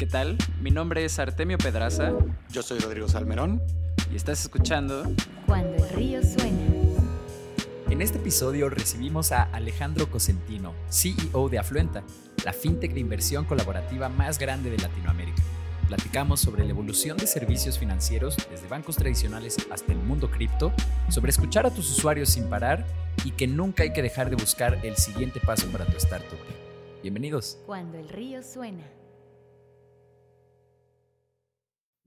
¿Qué tal? Mi nombre es Artemio Pedraza. Yo soy Rodrigo Salmerón. Y estás escuchando Cuando el río suena. En este episodio recibimos a Alejandro Cosentino, CEO de Afluenta, la fintech de inversión colaborativa más grande de Latinoamérica. Platicamos sobre la evolución de servicios financieros desde bancos tradicionales hasta el mundo cripto, sobre escuchar a tus usuarios sin parar y que nunca hay que dejar de buscar el siguiente paso para tu startup. Bienvenidos. Cuando el río suena.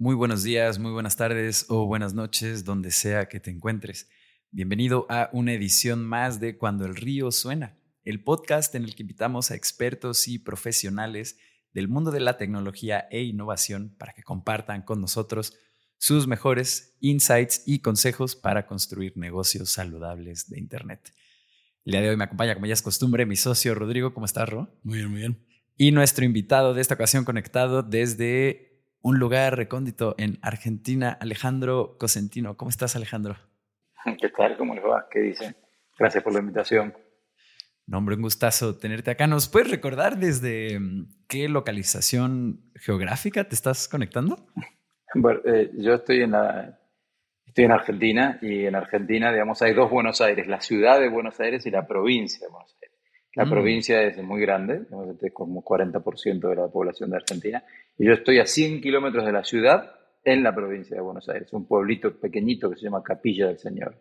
Muy buenos días, muy buenas tardes o buenas noches, donde sea que te encuentres. Bienvenido a una edición más de Cuando el río suena, el podcast en el que invitamos a expertos y profesionales del mundo de la tecnología e innovación para que compartan con nosotros sus mejores insights y consejos para construir negocios saludables de Internet. El día de hoy me acompaña, como ya es costumbre, mi socio Rodrigo. ¿Cómo estás, Ro? Muy bien, muy bien. Y nuestro invitado de esta ocasión conectado desde un lugar recóndito en Argentina, Alejandro Cosentino. ¿Cómo estás, Alejandro? ¿Qué tal? ¿Cómo les va? ¿Qué dicen? Gracias por la invitación. No, hombre, un gustazo tenerte acá. ¿Nos puedes recordar desde mm, qué localización geográfica te estás conectando? Bueno, eh, yo estoy en, la, estoy en Argentina y en Argentina, digamos, hay dos Buenos Aires, la ciudad de Buenos Aires y la provincia de Buenos Aires. La Mm. provincia es muy grande, este es como 40% de la población de Argentina, y yo estoy a 100 kilómetros de la ciudad en la provincia de Buenos Aires, un pueblito pequeñito que se llama Capilla del Señor.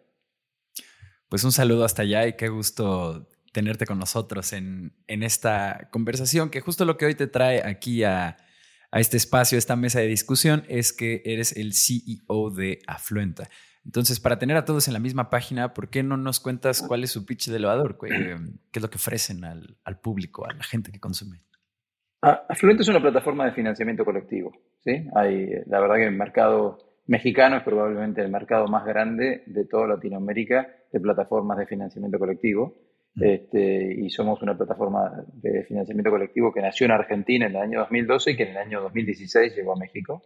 Pues un saludo hasta allá y qué gusto tenerte con nosotros en, en esta conversación, que justo lo que hoy te trae aquí a, a este espacio, esta mesa de discusión, es que eres el CEO de Afluenta. Entonces, para tener a todos en la misma página, ¿por qué no nos cuentas cuál es su pitch de elevador? ¿Qué, es lo que ofrecen al, al público, a la gente que consume? Ah, Afluente es una plataforma de financiamiento colectivo. ¿sí? Hay, la verdad que el mercado mexicano es probablemente el mercado más grande de toda Latinoamérica de plataformas de financiamiento colectivo. Mm. Este, y somos una plataforma de financiamiento colectivo que nació en Argentina en el año 2012 y que en el año 2016 llegó a México.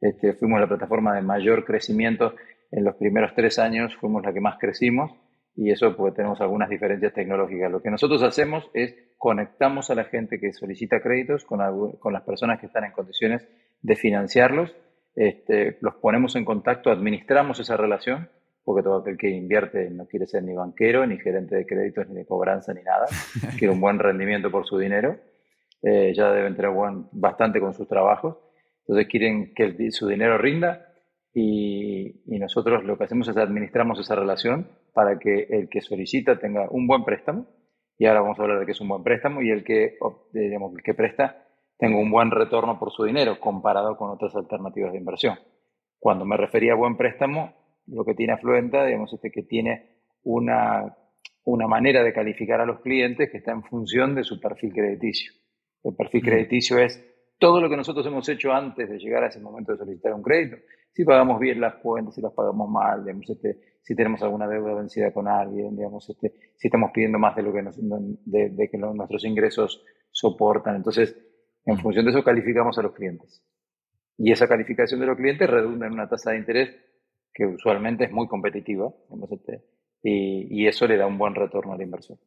Este, fuimos la plataforma de mayor crecimiento en los primeros tres años, fuimos la que más crecimos y eso porque tenemos algunas diferencias tecnológicas. Lo que nosotros hacemos es conectamos a la gente que solicita créditos con, algu- con las personas que están en condiciones de financiarlos, este, los ponemos en contacto, administramos esa relación, porque todo aquel que invierte no quiere ser ni banquero, ni gerente de créditos, ni de cobranza, ni nada, quiere un buen rendimiento por su dinero, eh, ya deben tener buen- bastante con sus trabajos, entonces quieren que el su dinero rinda y, y nosotros lo que hacemos es administramos esa relación para que el que solicita tenga un buen préstamo, y ahora vamos a hablar de qué es un buen préstamo, y el que, digamos, el que presta tenga un buen retorno por su dinero comparado con otras alternativas de inversión. Cuando me refería a buen préstamo, lo que tiene Afluenta, digamos, es que tiene una, una manera de calificar a los clientes que está en función de su perfil crediticio. El perfil Mm. crediticio es todo lo que nosotros hemos hecho antes de llegar a ese momento de solicitar un crédito. Si pagamos bien las cuentas, si las pagamos mal, digamos, este, si tenemos alguna deuda vencida con alguien, digamos, este, si estamos pidiendo más de lo que, nos- de, de que nuestros ingresos soportan. Entonces, en función de eso calificamos a los clientes. Y esa calificación de los clientes redunda en una tasa de interés que usualmente es muy competitiva, digamos, este, y, y eso le da un buen retorno a la inversión.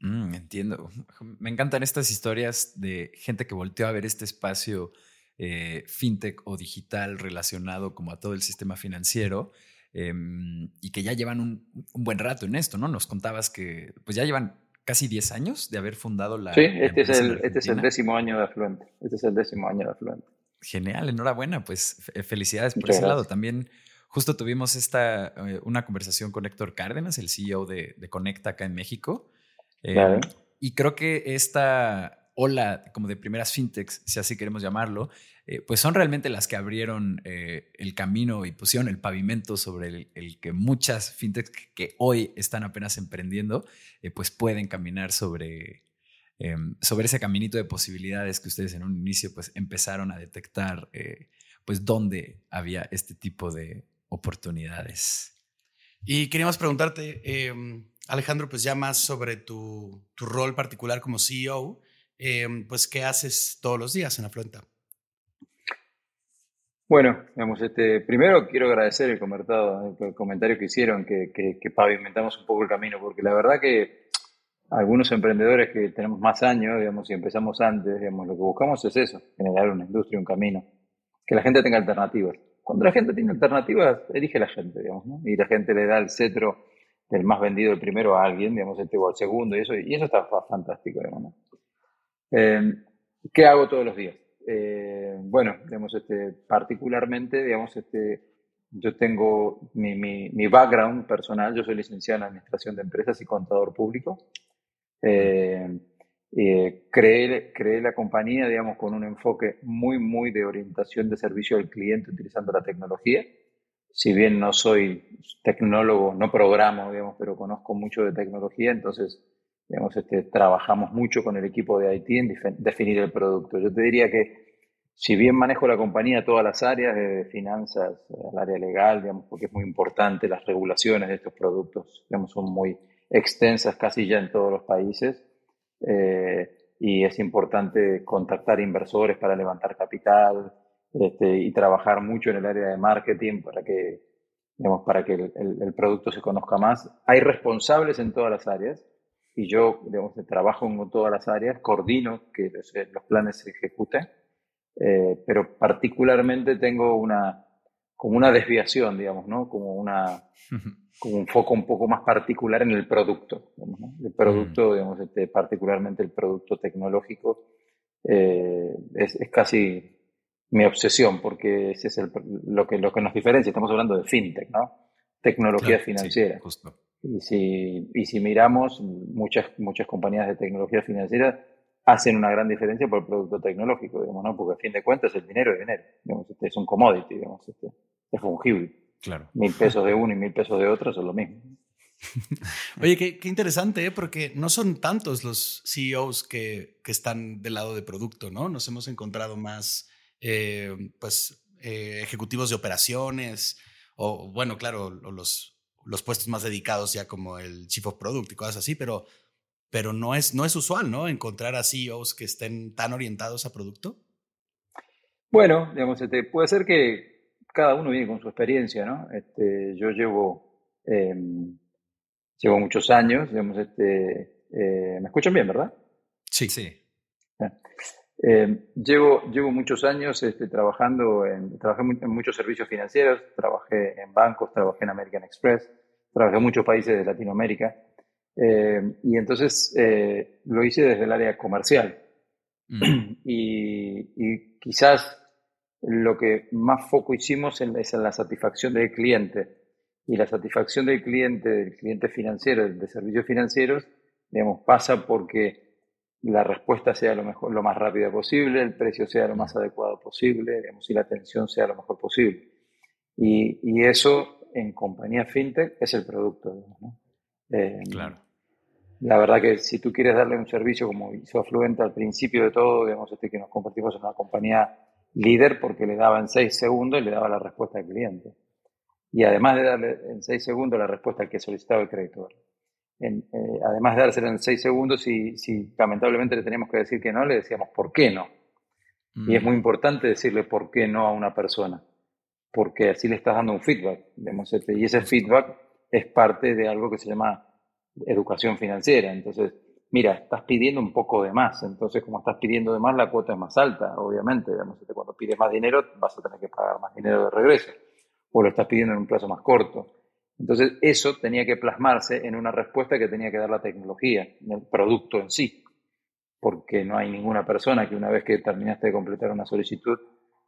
Mm, entiendo. Me encantan estas historias de gente que volteó a ver este espacio eh, fintech o digital relacionado como a todo el sistema financiero em, y que ya llevan un, un buen rato en esto, ¿no? Nos contabas que pues ya llevan casi 10 años de haber fundado la. Sí, este es, el, este es el décimo año de Afluente. Este es el décimo año de Afluente. Genial, enhorabuena, pues fe- felicidades por ese lado. También justo tuvimos esta, eh, una conversación con Héctor Cárdenas, el CEO de, de Conecta acá en México. Eh, Claro. Y creo que esta ola como de primeras fintechs, si así queremos llamarlo, eh, pues son realmente las que abrieron eh, el camino y pusieron el pavimento sobre el, que muchas fintechs que, hoy están apenas emprendiendo, eh, pues pueden caminar sobre, eh, sobre ese caminito de posibilidades que ustedes en un inicio pues empezaron a detectar pues dónde había este tipo de oportunidades. Y queríamos preguntarte, eh, Alejandro, pues ya más sobre tu, tu rol particular como CEO, eh, pues qué haces todos los días en Afluenta. Bueno, digamos, este, primero quiero agradecer el comentario, el comentario que hicieron, que, que- que pavimentamos un poco el camino, porque la verdad que algunos emprendedores que tenemos más años, digamos, y empezamos antes, digamos, lo que buscamos es eso, generar una industria, un camino, que la gente tenga alternativas. Cuando la gente tiene alternativas, elige la gente, digamos, ¿no? Y la gente le da el cetro del más vendido el primero a alguien, digamos, este o al segundo, y eso, y eso está fantástico, digamos. Eh, ¿Qué hago todos los días? Eh, bueno, digamos, este, particularmente, digamos, este, yo tengo mi, mi, mi, background personal, yo soy licenciado en Administración de Empresas y Contador Público. Eh, eh, creé, creé, la compañía, digamos, con un enfoque muy, muy de orientación de servicio al cliente utilizando la tecnología. Si bien no soy tecnólogo, no programo, digamos, pero conozco mucho de tecnología, entonces, digamos, este, trabajamos mucho con el equipo de IT en definir el producto. Yo te diría que si bien manejo la compañía todas las áreas, de finanzas, al área legal, digamos, porque es muy importante, las regulaciones de estos productos, digamos, son muy extensas casi ya en todos los países, eh, y es importante contactar inversores para levantar capital este, y trabajar mucho en el área de marketing para que, digamos, para que el, el, producto se conozca más. Hay responsables en todas las áreas y yo, digamos, trabajo en todas las áreas, coordino que los, los planes se ejecuten eh, pero particularmente tengo una, como una desviación, digamos, ¿no? Como, una, como un foco un poco más particular en el producto. El producto, mm. digamos, este, particularmente el producto tecnológico, eh, es, es, casi mi obsesión, porque ese es el, lo, que, lo que nos diferencia. Estamos hablando de fintech, ¿no? Tecnología financiera. Y, si, y si miramos, muchas, muchas compañías de tecnología financiera hacen una gran diferencia por el producto tecnológico, digamos, ¿no? Porque a fin de cuentas el dinero es dinero, digamos, este es un commodity, digamos, este, es fungible. Claro. Mil pesos de uno y mil pesos de otro son lo mismo. Oye, qué, qué, interesante, ¿eh? porque no son tantos los CEOs que, que, están del lado de producto, ¿no? Nos hemos encontrado más, eh, pues, eh, ejecutivos de operaciones, o bueno, claro, los, los puestos más dedicados ya como el Chief of Product y cosas así, pero pero no es, no es usual, ¿no? Encontrar a CEOs que estén tan orientados a producto. Bueno, digamos, este, puede ser que cada uno viene con su experiencia, ¿no? Este, yo llevo, em, llevo muchos años, digamos, este, eh, ¿me escuchan bien, verdad? Sí, sí. Eh, llevo, llevo muchos años este, trabajando en, trabajé en muchos servicios financieros, trabajé en bancos, trabajé en American Express, trabajé en muchos países de Latinoamérica. Eh, y entonces eh, lo hice desde el área comercial. Mm. Y, quizás lo que más foco hicimos es en la satisfacción del cliente. Y la satisfacción del cliente, del cliente financiero, de servicios financieros, digamos, pasa porque la respuesta sea lo, mejor, lo más rápida posible, el precio sea lo más adecuado posible, digamos, y la atención sea lo mejor posible. Y, y eso en compañía fintech es el producto. ¿no? Eh, claro. La verdad que si tú quieres darle un servicio como hizo Afluente al principio de todo, digamos, este que nos compartimos en una compañía líder porque le daba en seis segundos y le daba la respuesta al cliente. Y además de darle en seis segundos la respuesta al que solicitaba el creditor. En, eh, además de dársela en seis segundos, si, si lamentablemente le teníamos que decir que no, le decíamos por qué no. Y es mm. muy importante decirle por qué no a una persona, porque así le estás dando un feedback. Este, y ese feedback es parte de algo que se llama educación financiera. Entonces, mira, estás pidiendo un poco de más. Entonces, como estás pidiendo de más, la cuota es más alta, obviamente. Digamos, este, cuando pides más dinero, vas a tener que pagar más dinero de regreso. O lo estás pidiendo en un plazo más corto. Entonces, eso tenía que plasmarse en una respuesta que tenía que dar la tecnología, en el producto en sí. Porque no hay ninguna persona que una vez que terminaste de completar una solicitud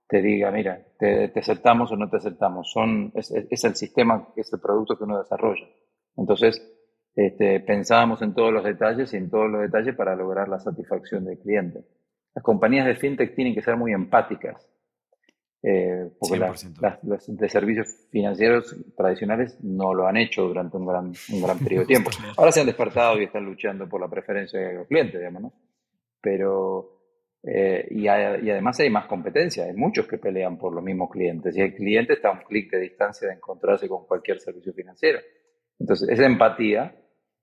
te diga, mira, te, aceptamos o no te aceptamos. Son, es, es el sistema, es el producto que uno desarrolla. Entonces, este, pensábamos en todos los detalles y en todos los detalles para lograr la satisfacción del cliente. Las compañías de fintech tienen que ser muy empáticas, eh, porque las, las, de servicios financieros tradicionales no lo han hecho durante un gran, un gran periodo de tiempo. Ahora se han despertado y están luchando por la preferencia de los clientes, digamos, ¿no? Pero, eh, y, y, además hay más competencia, hay muchos que pelean por los mismos clientes y el cliente está a un clic de distancia de encontrarse con cualquier servicio financiero. Entonces, esa empatía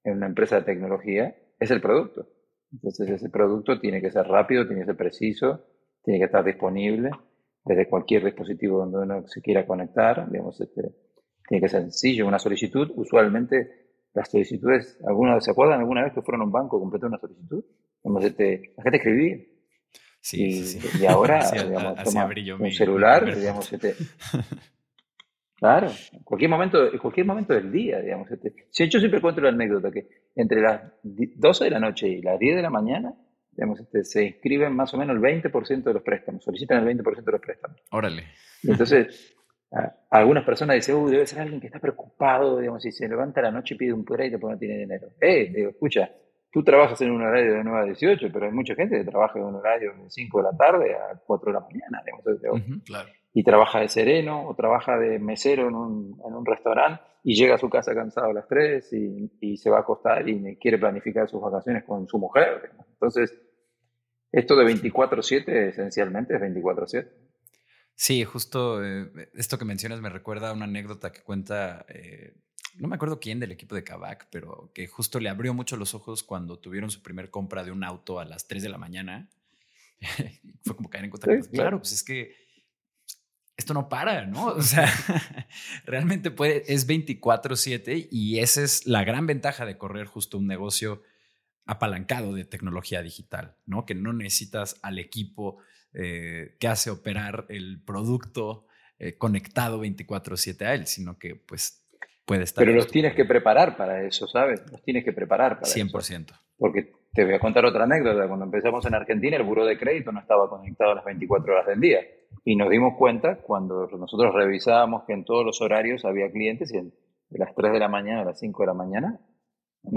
en una empresa de tecnología es el producto. Entonces ese producto tiene que ser rápido, tiene que ser preciso, tiene que estar disponible desde cualquier dispositivo donde uno se quiera conectar, digamos, este, tiene que ser sencillo. Una solicitud usualmente las solicitudes, ¿alguna, ¿se acuerdan alguna vez que fueron a un banco a completar una solicitud? Este, la gente escribía. Sí, y, sí, sí. y ahora, Hacía- digamos, toma un mi- mi celular, primer digamos, este, claro, en cualquier momento, en cualquier momento del día, digamos. Este. Yo siempre cuento la anécdota que entre las di- 12 de la noche y las 10 de la mañana, digamos, este, se inscriben más o menos el 20% de los préstamos, solicitan el 20% de los préstamos. Órale. Y entonces, a- algunas personas dicen, uy, debe ser alguien que está preocupado, digamos, y se levanta a la noche y pide un crédito porque no tiene dinero. Eh, digo, escucha, tú trabajas en un horario de 9 a 18, pero hay mucha gente que trabaja en un horario de 5 de la tarde a 4 de la mañana, digamos, o- Ujú. Claro. y trabaja de sereno o trabaja de mesero en un, en un restaurante y llega a su casa cansado a las 3 y, y se va a acostar y quiere planificar sus vacaciones con su mujer. digamos. Entonces, esto de 24/7 esencialmente es 24/7. Sí, justo eh, esto que mencionas me recuerda a una anécdota que cuenta, eh, no me acuerdo quién del equipo de Kavak, pero que justo le abrió mucho los ojos cuando tuvieron su primer compra de un auto a las 3 de la mañana. Fue como caer en cuenta, Sí, pues, claro, pues es que esto no para, ¿no? O sea, realmente puede, es 24/7 y esa es la gran ventaja de correr justo un negocio apalancado de tecnología digital, ¿no? Que no necesitas al equipo eh, que hace operar el producto eh, conectado 24/7 a él, sino que pues puede estar... Pero los tienes que preparar para eso, ¿sabes? Los tienes que preparar para eso. 100%. Porque te voy a contar otra anécdota. Cuando empezamos en Argentina, el buró de crédito no estaba conectado a las 24 horas del día. Y nos dimos cuenta cuando nosotros revisábamos que en todos los horarios había clientes y en- de las 3 de la mañana a las 5 de la mañana.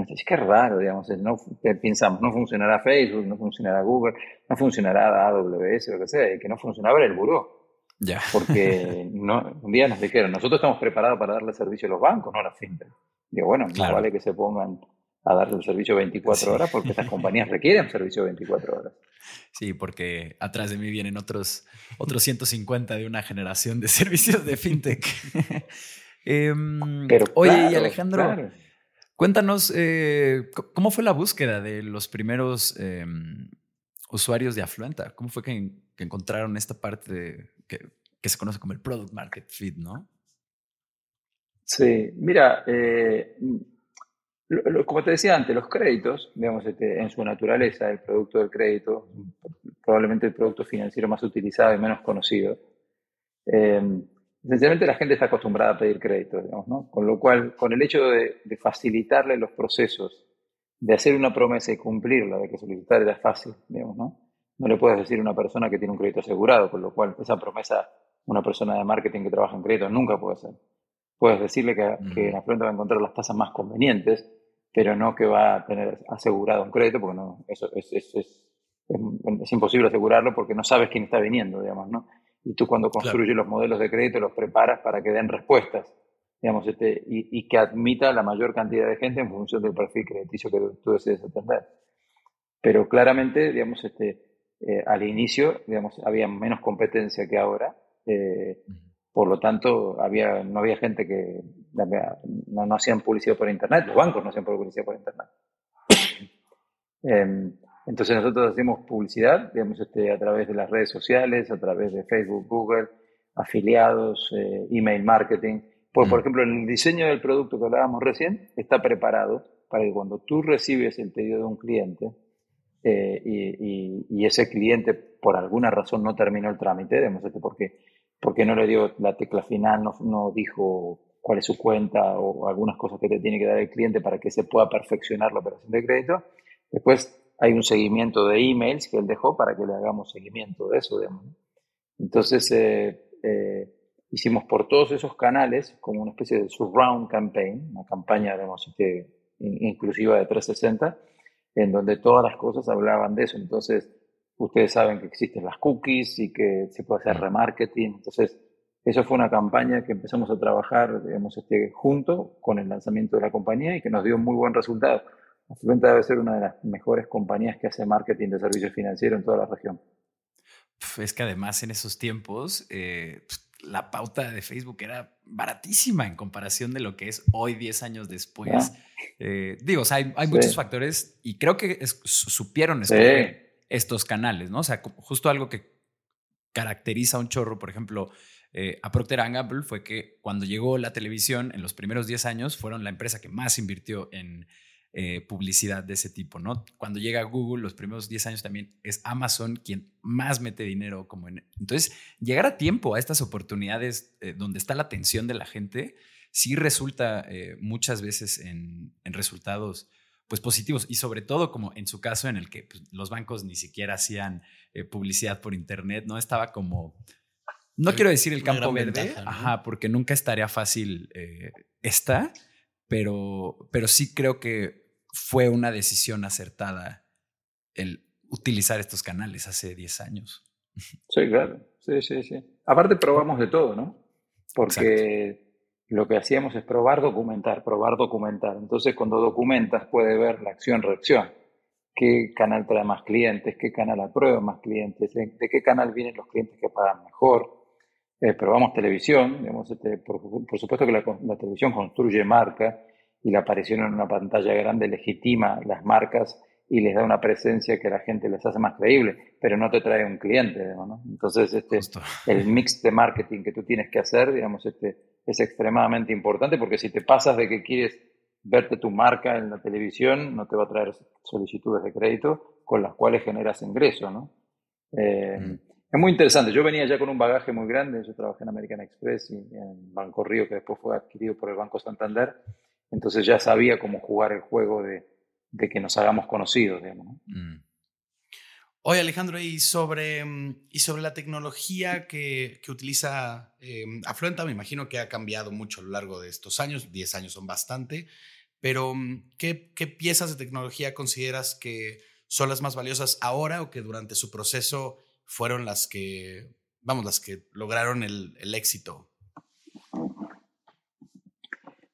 Es que es raro, digamos. No, que pensamos, no funcionará Facebook, no funcionará Google, no funcionará AWS, lo que sea. Y que no funcionaba el buró. Ya. Porque no, un día nos dijeron, nosotros estamos preparados para darle servicio a los bancos, no a las fintech. Digo, bueno, Claro. no vale que se pongan a darle el servicio 24 Sí. horas porque estas compañías requieren servicio 24 horas. Sí, porque atrás de mí vienen otros, otros 150 de una generación de servicios de fintech. Em, Pero oye, y Alejandro, claro. cuéntanos, eh, ¿cómo fue la búsqueda de los primeros em, usuarios de Afluenta? ¿Cómo fue que, en- que encontraron esta parte de- que, que se conoce como el Product Market Fit, no? Sí, mira, eh, lo- lo- como te decía antes, los créditos, digamos, este, en su naturaleza, el producto del crédito, probablemente el producto financiero más utilizado y menos conocido. Eh, esencialmente la gente está acostumbrada a pedir crédito, digamos, ¿no? Con lo cual, con el hecho de, de facilitarle los procesos, de hacer una promesa y cumplirla, de que solicitar era fácil, digamos, ¿no? No le puedes decir a una persona que tiene un crédito asegurado, con lo cual esa promesa, una persona de marketing que trabaja en crédito nunca puede hacer. Puedes decirle que, Mm. que en la frente va a encontrar las tasas más convenientes, pero no que va a tener asegurado un crédito, porque no, eso es, es, es, es, es imposible asegurarlo porque no sabes quién está viniendo, digamos, ¿no? Y tú cuando construyes los modelos de crédito los preparas para que den respuestas, digamos, este, y, y que admita la mayor cantidad de gente en función del perfil crediticio que tú desees atender. Pero claramente, digamos, este, eh, al inicio, digamos, había menos competencia que ahora. eh, por lo tanto, había, no había gente que no, no hacían publicidad por Internet, los bancos no hacían publicidad por Internet. Eh, entonces nosotros hacemos publicidad, digamos, este, a través de las redes sociales, a través de Facebook, Google, afiliados, eh, email marketing. Pues, por ejemplo, el diseño del producto que hablábamos recién está preparado para que cuando tú recibes el pedido de un cliente eh, y, y, y, ese cliente por alguna razón no terminó el trámite, digamos, este, porque, porque no le dio la tecla final, no, no dijo cuál es su cuenta o algunas cosas que te tiene que dar el cliente para que se pueda perfeccionar la operación de crédito. Después hay un seguimiento de emails que él dejó para que le hagamos seguimiento de eso. Digamos. Entonces, eh, eh, hicimos por todos esos canales como una especie de surround campaign, una campaña, digamos, este, inclusiva de 360, en donde todas las cosas hablaban de eso. Entonces, ustedes saben que existen las cookies y que se puede hacer remarketing. Entonces, eso fue una campaña que empezamos a trabajar, digamos, este, junto con el lanzamiento de la compañía y que nos dio muy buen resultado. Afluenta debe ser una de las mejores compañías que hace marketing de servicios financieros en toda la región. Es que además en esos tiempos eh, la pauta de Facebook era baratísima en comparación de lo que es hoy, 10 años después. Ah. Eh, digo, o sea, hay, hay Sí. muchos factores y creo que es- supieron escoger estos canales, ¿no? O sea, justo algo que caracteriza a un chorro, por ejemplo, eh, a Procter Gamble fue que cuando llegó la televisión, en los primeros 10 años, fueron la empresa que más invirtió en eh, publicidad de ese tipo, ¿no? Cuando llega Google, los primeros 10 años también es Amazon quien más mete dinero como en... Entonces, llegar a tiempo a estas oportunidades eh, donde está la atención de la gente, sí resulta muchas veces en, resultados pues positivos y sobre todo como en su caso en el que pues, los bancos ni siquiera hacían publicidad por internet, no estaba como no quiero decir el campo verde, ajá, porque nunca estaría fácil eh, esta, pero, pero sí creo que fue una decisión acertada el utilizar estos canales hace 10 años. Sí, claro. Sí, sí, sí. Aparte probamos de todo, ¿no? Porque lo que hacíamos es probar, documentar, probar, documentar. Entonces, cuando documentas, puede ver la acción-reacción. ¿Qué canal trae más clientes? ¿Qué canal aprueba más clientes? ¿De qué canal vienen los clientes que pagan mejor? Eh, probamos televisión, digamos, este, por, supuesto que la, televisión construye marca y la aparición en una pantalla grande legitima las marcas y les da una presencia que a la gente les hace más creíble, pero no te trae un cliente, ¿no? Entonces, este, el mix de marketing que tú tienes que hacer, digamos, este, es extremadamente importante porque si te pasas de que quieres verte tu marca en la televisión, no te va a traer solicitudes de crédito con las cuales generas ingreso, ¿no? Eh, mm. Es muy interesante. Yo venía ya con un bagaje muy grande. Yo trabajé en American Express y en Banco Río, que después fue adquirido por el Banco Santander. Entonces ya sabía cómo jugar el juego de, que nos hagamos conocidos. Digamos, mm. Oye, Alejandro, y sobre, mm, y sobre la tecnología que, utiliza eh, Afluenta, me imagino que ha cambiado mucho a lo largo de estos años. Diez años son bastante. Pero, mm, ¿qué, ¿qué piezas de tecnología consideras que son las más valiosas ahora o que durante su proceso fueron las que, vamos, las que lograron el, éxito?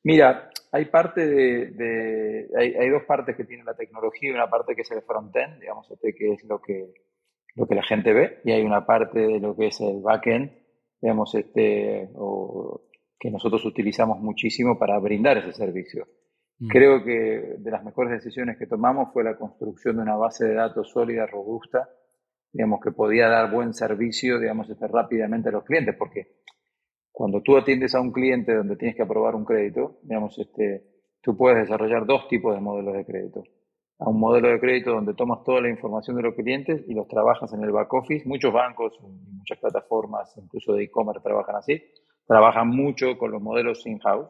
Mira, hay parte de, hay, dos partes que tiene la tecnología, una parte que es el front-end, digamos, este, que es lo que, lo que la gente ve, y hay una parte de lo que es el back-end, digamos, este, que nosotros utilizamos muchísimo para brindar ese servicio. Mm. Creo que de las mejores decisiones que tomamos fue la construcción de una base de datos sólida, robusta, digamos, que podía dar buen servicio, digamos, este, rápidamente a los clientes, porque cuando tú atiendes a un cliente donde tienes que aprobar un crédito, digamos, este, tú puedes desarrollar dos tipos de modelos de crédito. A un modelo de crédito donde tomas toda la información de los clientes y los trabajas en el back office. Muchos bancos, muchas plataformas, incluso de e-commerce, trabajan así. Trabajan mucho con los modelos in-house.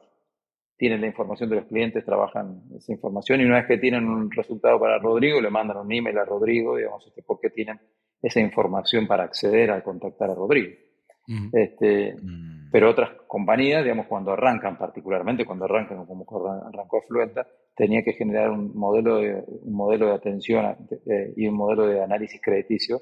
Tienen la información de los clientes, trabajan esa información y una vez que tienen un resultado para Rodrigo, le mandan un email a Rodrigo, digamos, este, porque tienen esa información para acceder a contactar a Rodrigo. este, mm. Pero otras compañías, digamos, cuando arrancan, particularmente cuando arrancan como arrancó Afluenta, tenía que generar un modelo de, un modelo de atención y un modelo de análisis crediticio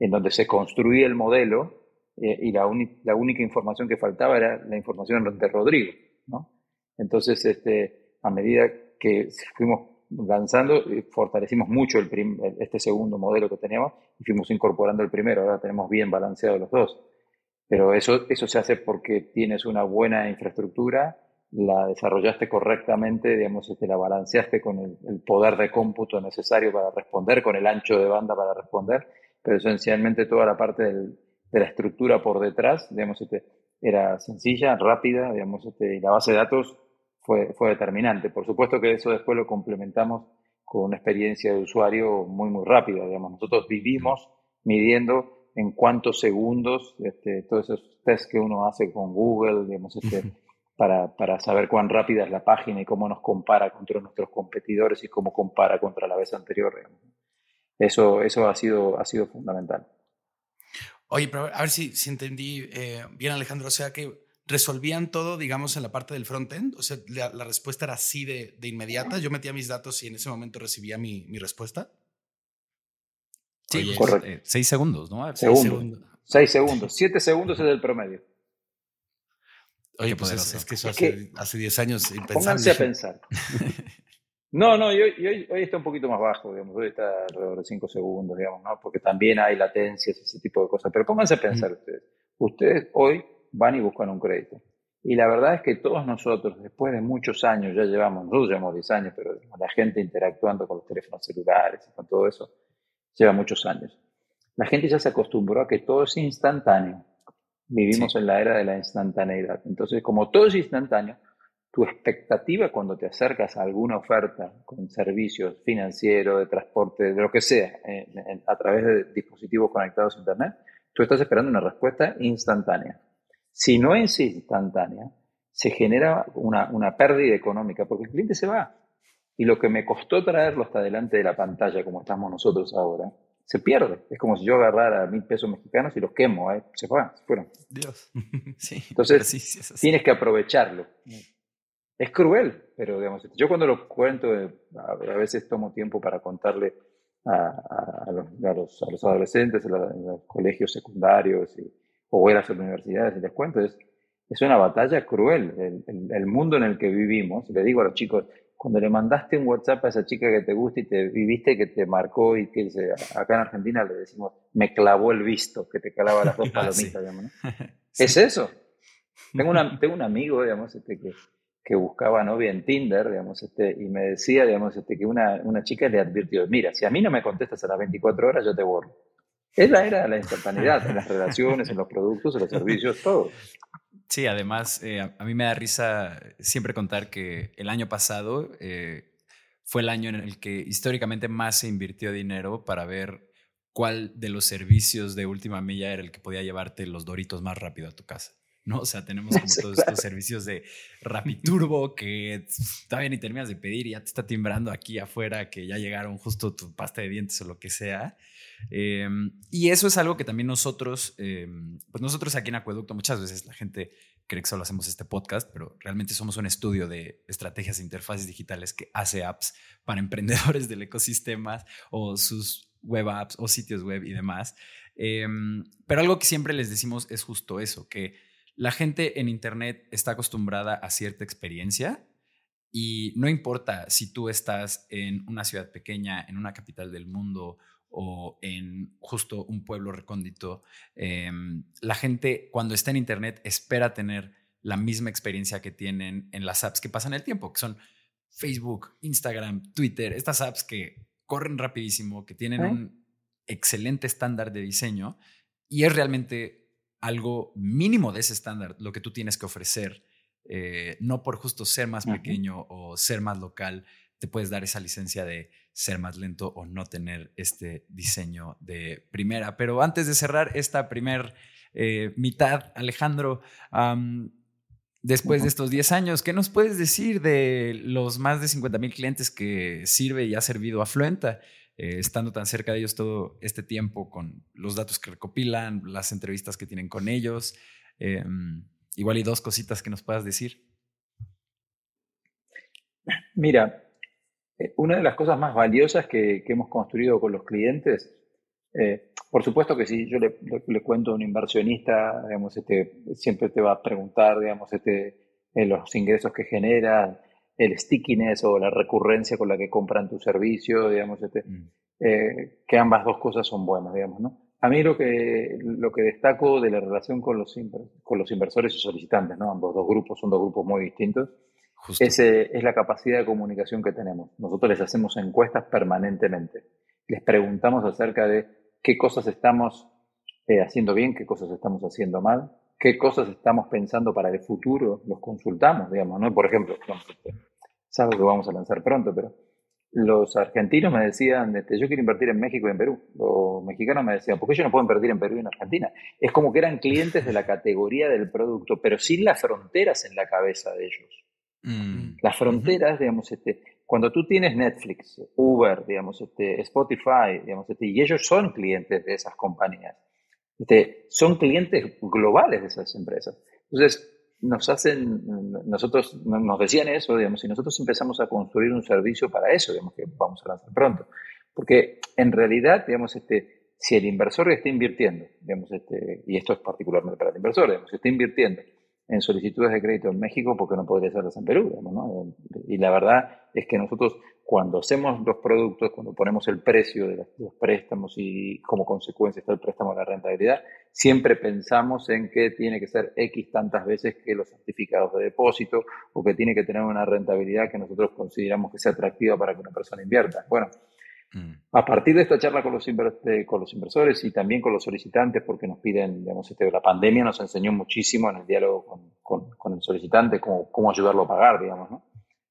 en donde se construía el modelo eh, y la, la, única información que faltaba era la información de Rodrigo. ¿no? Entonces, este, a medida que fuimos lanzando, fortalecimos mucho el este segundo modelo que teníamos y fuimos incorporando el primero. Ahora tenemos bien balanceados los dos. Pero eso, eso se hace porque tienes una buena infraestructura, la desarrollaste correctamente, digamos, te este, la balanceaste con el, poder de cómputo necesario para responder, con el ancho de banda para responder, pero esencialmente toda la parte de la estructura por detrás, digamos, este, era sencilla, rápida, digamos, este, la base de datos fue, fue determinante. Por supuesto que eso después lo complementamos con una experiencia de usuario muy, muy rápida. Digamos. Nosotros vivimos midiendo en cuántos segundos este, todos esos tests que uno hace con Google, digamos, este, para, para, saber cuán rápida es la página y cómo nos compara contra nuestros competidores y cómo compara contra la vez anterior. Eso, eso ha, sido, ha sido fundamental. Oye, pero a ver si, si entendí eh, bien, Alejandro. O sea que resolvían todo, digamos, en la parte del front-end? O sea, la, respuesta era así de, inmediata. Yo metía mis datos y en ese momento recibía mi, respuesta. Sí, correcto. Eh, seis segundos, ¿no? Seis segundos. Seis segundos. Siete segundos es el promedio. Oye, pues es, que eso hace, diez años Pónganse a pensar. No, no, hoy, hoy, está un poquito más bajo, digamos, hoy está alrededor de cinco segundos, digamos, ¿no? Porque también hay latencias, ese tipo de cosas. Pero pónganse a pensar ustedes. Ustedes hoy van y buscan un crédito. Y la verdad es que todos nosotros, después de muchos años, ya llevamos, nosotros llevamos 10 años, pero la gente interactuando con los teléfonos celulares y con todo eso, lleva muchos años. La gente ya se acostumbró a que todo es instantáneo. Vivimos en la era de la instantaneidad. Entonces, como todo es instantáneo, tu expectativa cuando te acercas a alguna oferta con servicios financieros, de transporte, de lo que sea, a través de dispositivos conectados a Internet, tú estás esperando una respuesta instantánea. Si no es instantánea, se genera una, una pérdida económica porque el cliente se va. Y lo que me costó traerlo hasta delante de la pantalla, como estamos nosotros ahora, se pierde. Es como si yo agarrara mil pesos mexicanos y los quemo, ¿eh? se fueron. Dios. Sí, Entonces, tienes que aprovecharlo. Es cruel, pero digamos, yo cuando lo cuento, eh, a, veces tomo tiempo para contarle a, los, a los, adolescentes, a, los colegios secundarios y, o voy a las universidades y les cuento, es, es una batalla cruel. El, el, mundo en el que vivimos, le digo a los chicos, cuando le mandaste un WhatsApp a esa chica que te gusta y te viviste que te marcó y que acá en Argentina le decimos, me clavó el visto, que te calaba las dos ah, palomitas, digamos, ¿no? Es eso. Tengo, una, tengo un amigo, digamos, este, que, que buscaba novia en Tinder, digamos, este, y me decía, digamos, este, que una, una chica le advirtió, mira, si a mí no me contestas a las 24 horas, yo te borro. Es la era de la instantaneidad, en las relaciones, en los productos, en los servicios, todo. Sí, además, eh, a mí me da risa siempre contar que el año pasado eh, fue el año en el que históricamente más se invirtió dinero para ver cuál de los servicios de última milla era el que podía llevarte los doritos más rápido a tu casa. ¿no? O sea, tenemos como todos estos servicios de Rapiturbo que todavía ni terminas de pedir y ya te está timbrando aquí afuera que ya llegaron justo tu pasta de dientes o lo que sea. Em, y eso es algo que también nosotros, em, pues nosotros aquí en Acueducto, muchas veces la gente cree que solo hacemos este podcast, pero realmente somos un estudio de estrategias e interfaces digitales que hace apps para emprendedores del ecosistema o sus web apps o sitios web y demás. Em, pero algo que siempre les decimos es justo eso, que la gente en Internet está acostumbrada a cierta experiencia y no importa si tú estás en una ciudad pequeña, en una capital del mundo o en justo un pueblo recóndito, em, la gente cuando está en Internet espera tener la misma experiencia que tienen en las apps que pasan el tiempo, que son Facebook, Instagram, Twitter, estas apps que corren rapidísimo, que tienen un excelente estándar de diseño y es realmente algo mínimo de ese estándar lo que tú tienes que ofrecer, eh, no por justo ser más pequeño o ser más local, te puedes dar esa licencia de ser más lento o no tener este diseño de primera. Pero antes de cerrar esta primer eh, mitad, Alejandro, después de estos 10 años, ¿qué nos puedes decir de los más de 50 mil clientes que sirve y ha servido a Fluenta? Eh, estando tan cerca de ellos todo este tiempo con los datos que recopilan, las entrevistas que tienen con ellos. Em, igual y dos cositas que nos puedas decir. Mira, una de las cosas más valiosas que, hemos construido con los clientes, eh, por supuesto que si yo le, cuento a un inversionista, digamos, este, siempre te va a preguntar, digamos, este, los ingresos que genera, el stickiness o la recurrencia con la que compran tu servicio, digamos, este, mm. eh, que ambas dos cosas son buenas, digamos, ¿no? A mí lo que, lo que destaco de la relación con los, con los inversores y solicitantes, ¿no? Ambos dos grupos son dos grupos muy distintos. Es, es la capacidad de comunicación que tenemos. Nosotros les hacemos encuestas permanentemente. Les preguntamos acerca de qué cosas estamos eh, haciendo bien, qué cosas estamos haciendo mal, qué cosas estamos pensando para el futuro, los consultamos, digamos, ¿no? Por ejemplo, es algo que vamos a lanzar pronto, pero los argentinos me decían, este, yo quiero invertir en México y en Perú. Los mexicanos me decían, ¿por qué yo no puedo invertir en Perú y en Argentina? Es como que eran clientes de la categoría del producto, pero sin las fronteras en la cabeza de ellos. Mm. Las fronteras, digamos, este, cuando tú tienes Netflix, Uber, digamos, este, Spotify, digamos, este, y ellos son clientes de esas compañías, este, son clientes globales de esas empresas. Entonces, nos hacen, nosotros nos decían eso, digamos, y nosotros empezamos a construir un servicio para eso, digamos, que vamos a lanzar pronto. Porque en realidad, digamos, este, si el inversor está invirtiendo, digamos, este, y esto es particularmente para el inversor, digamos, está invirtiendo en solicitudes de crédito en México, porque no podría hacerlas en Perú, ¿no? Y la verdad es que nosotros cuando hacemos los productos, cuando ponemos el precio de los préstamos y como consecuencia está el préstamo de la rentabilidad, siempre pensamos en que tiene que ser X tantas veces que los certificados de depósito o que tiene que tener una rentabilidad que nosotros consideramos que sea atractiva para que una persona invierta. Bueno. A partir de esta charla con los, con los inversores y también con los solicitantes, porque nos piden, digamos, este, la pandemia nos enseñó muchísimo en el diálogo con, con, el solicitante cómo, cómo, ayudarlo a pagar, digamos, ¿no?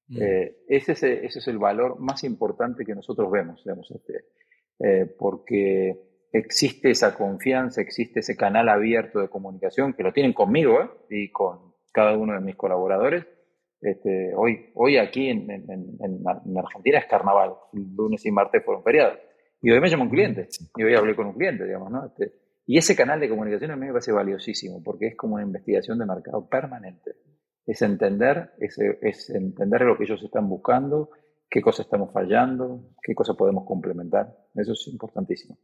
Mm. Eh, ese, es, ese es el valor más importante que nosotros vemos, digamos, este, eh, porque existe esa confianza, existe ese canal abierto de comunicación que lo tienen conmigo ¿eh? y con cada uno de mis colaboradores. Este, hoy, hoy aquí en, en, Argentina es carnaval, lunes y martes fueron feriados. Y hoy me llamó un cliente, y hoy hablé con un cliente, digamos, ¿no? Este, y ese canal de comunicación a mí me parece valiosísimo, porque es como una investigación de mercado permanente. Es entender, es, es entender lo que ellos están buscando, qué cosas estamos fallando, qué cosas podemos complementar. Eso es importantísimo.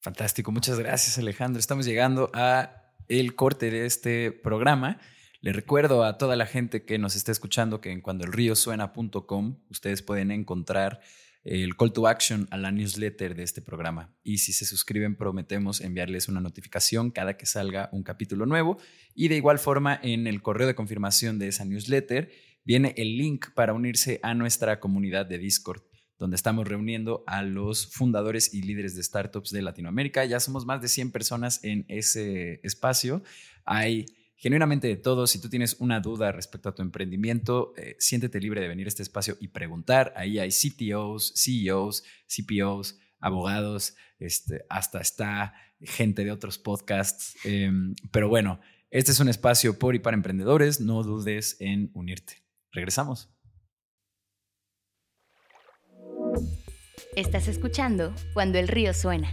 Fantástico, muchas gracias Alejandro. Estamos llegando a el corte de este programa. Le recuerdo a toda la gente que nos está escuchando que en cuandoelriosuena.com ustedes pueden encontrar el call to action a la newsletter de este programa. Y si se suscriben, prometemos enviarles una notificación cada que salga un capítulo nuevo. Y de igual forma, en el correo de confirmación de esa newsletter viene el link para unirse a nuestra comunidad de Discord donde estamos reuniendo a los fundadores y líderes de startups de Latinoamérica. Ya somos más de 100 personas en ese espacio. Hay genuinamente de todo. Si tú tienes una duda respecto a tu emprendimiento, eh, siéntete libre de venir a este espacio y preguntar. Ahí hay CTOs, CEOs, CPOs, abogados, este, hasta está gente de otros podcasts. Em, pero bueno, este es un espacio por y para emprendedores. No dudes en unirte. Regresamos. Estás escuchando Cuando el río suena,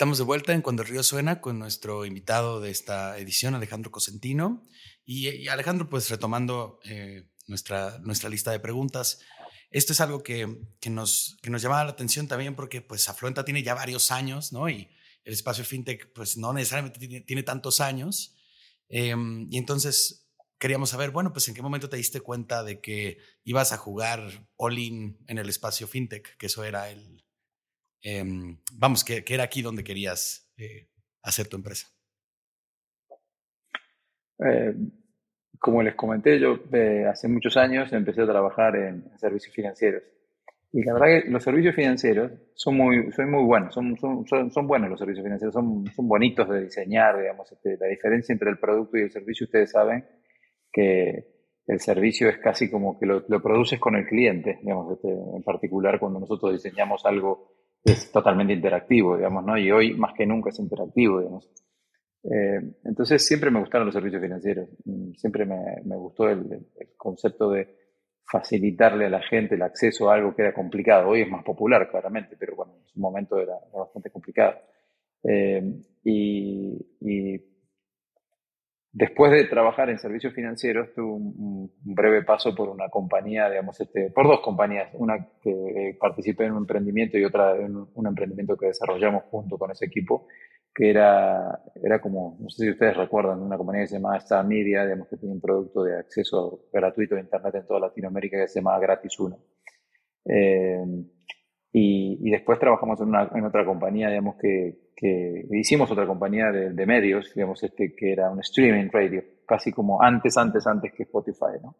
Estamos de vuelta en Cuando el Río Suena con nuestro invitado de esta edición, Alejandro Cosentino. Y, Alejandro, pues retomando eh, nuestra, nuestra lista de preguntas, esto es algo que, que, nos, que nos llama la atención también porque pues Afluenta tiene ya varios años, ¿no? Y el espacio fintech pues no necesariamente tiene, tantos años. Em, y entonces queríamos saber, bueno, pues en qué momento te diste cuenta de que ibas a jugar all-in en el espacio fintech, que eso era el, Em, vamos, que, era aquí donde querías eh, hacer tu empresa. Eh, como les comenté, yo eh, hace muchos años empecé a trabajar en, servicios financieros. Y la verdad que los servicios financieros son muy, son muy buenos, son, son, son, buenos los servicios financieros, son, son bonitos de diseñar, digamos, este, la diferencia entre el producto y el servicio, ustedes saben que el servicio es casi como que lo, lo produces con el cliente, digamos, este, en particular cuando nosotros diseñamos algo es totalmente interactivo, digamos, ¿no? Y hoy más que nunca es interactivo, digamos. Eh, entonces siempre me gustaron los servicios financieros, mm, siempre me, me gustó el, concepto de facilitarle a la gente el acceso a algo que era complicado. Hoy es más popular, claramente, pero bueno, en su momento era, bastante complicado. Eh, y, y Después de trabajar en servicios financieros, tuve un, breve paso por una compañía, digamos, este, por dos compañías, una que eh, participé en un emprendimiento y otra en un, emprendimiento que desarrollamos junto con ese equipo, que era, era como, no sé si ustedes recuerdan, una compañía que se llamaba Star Media, digamos, que tenía un producto de acceso gratuito a Internet en toda Latinoamérica que se llamaba Gratis Uno. Eh, y, y, después trabajamos en, una, en otra compañía, digamos, que, que hicimos otra compañía de, medios, digamos, este, que era un streaming radio, casi como antes, antes, antes que Spotify, ¿no?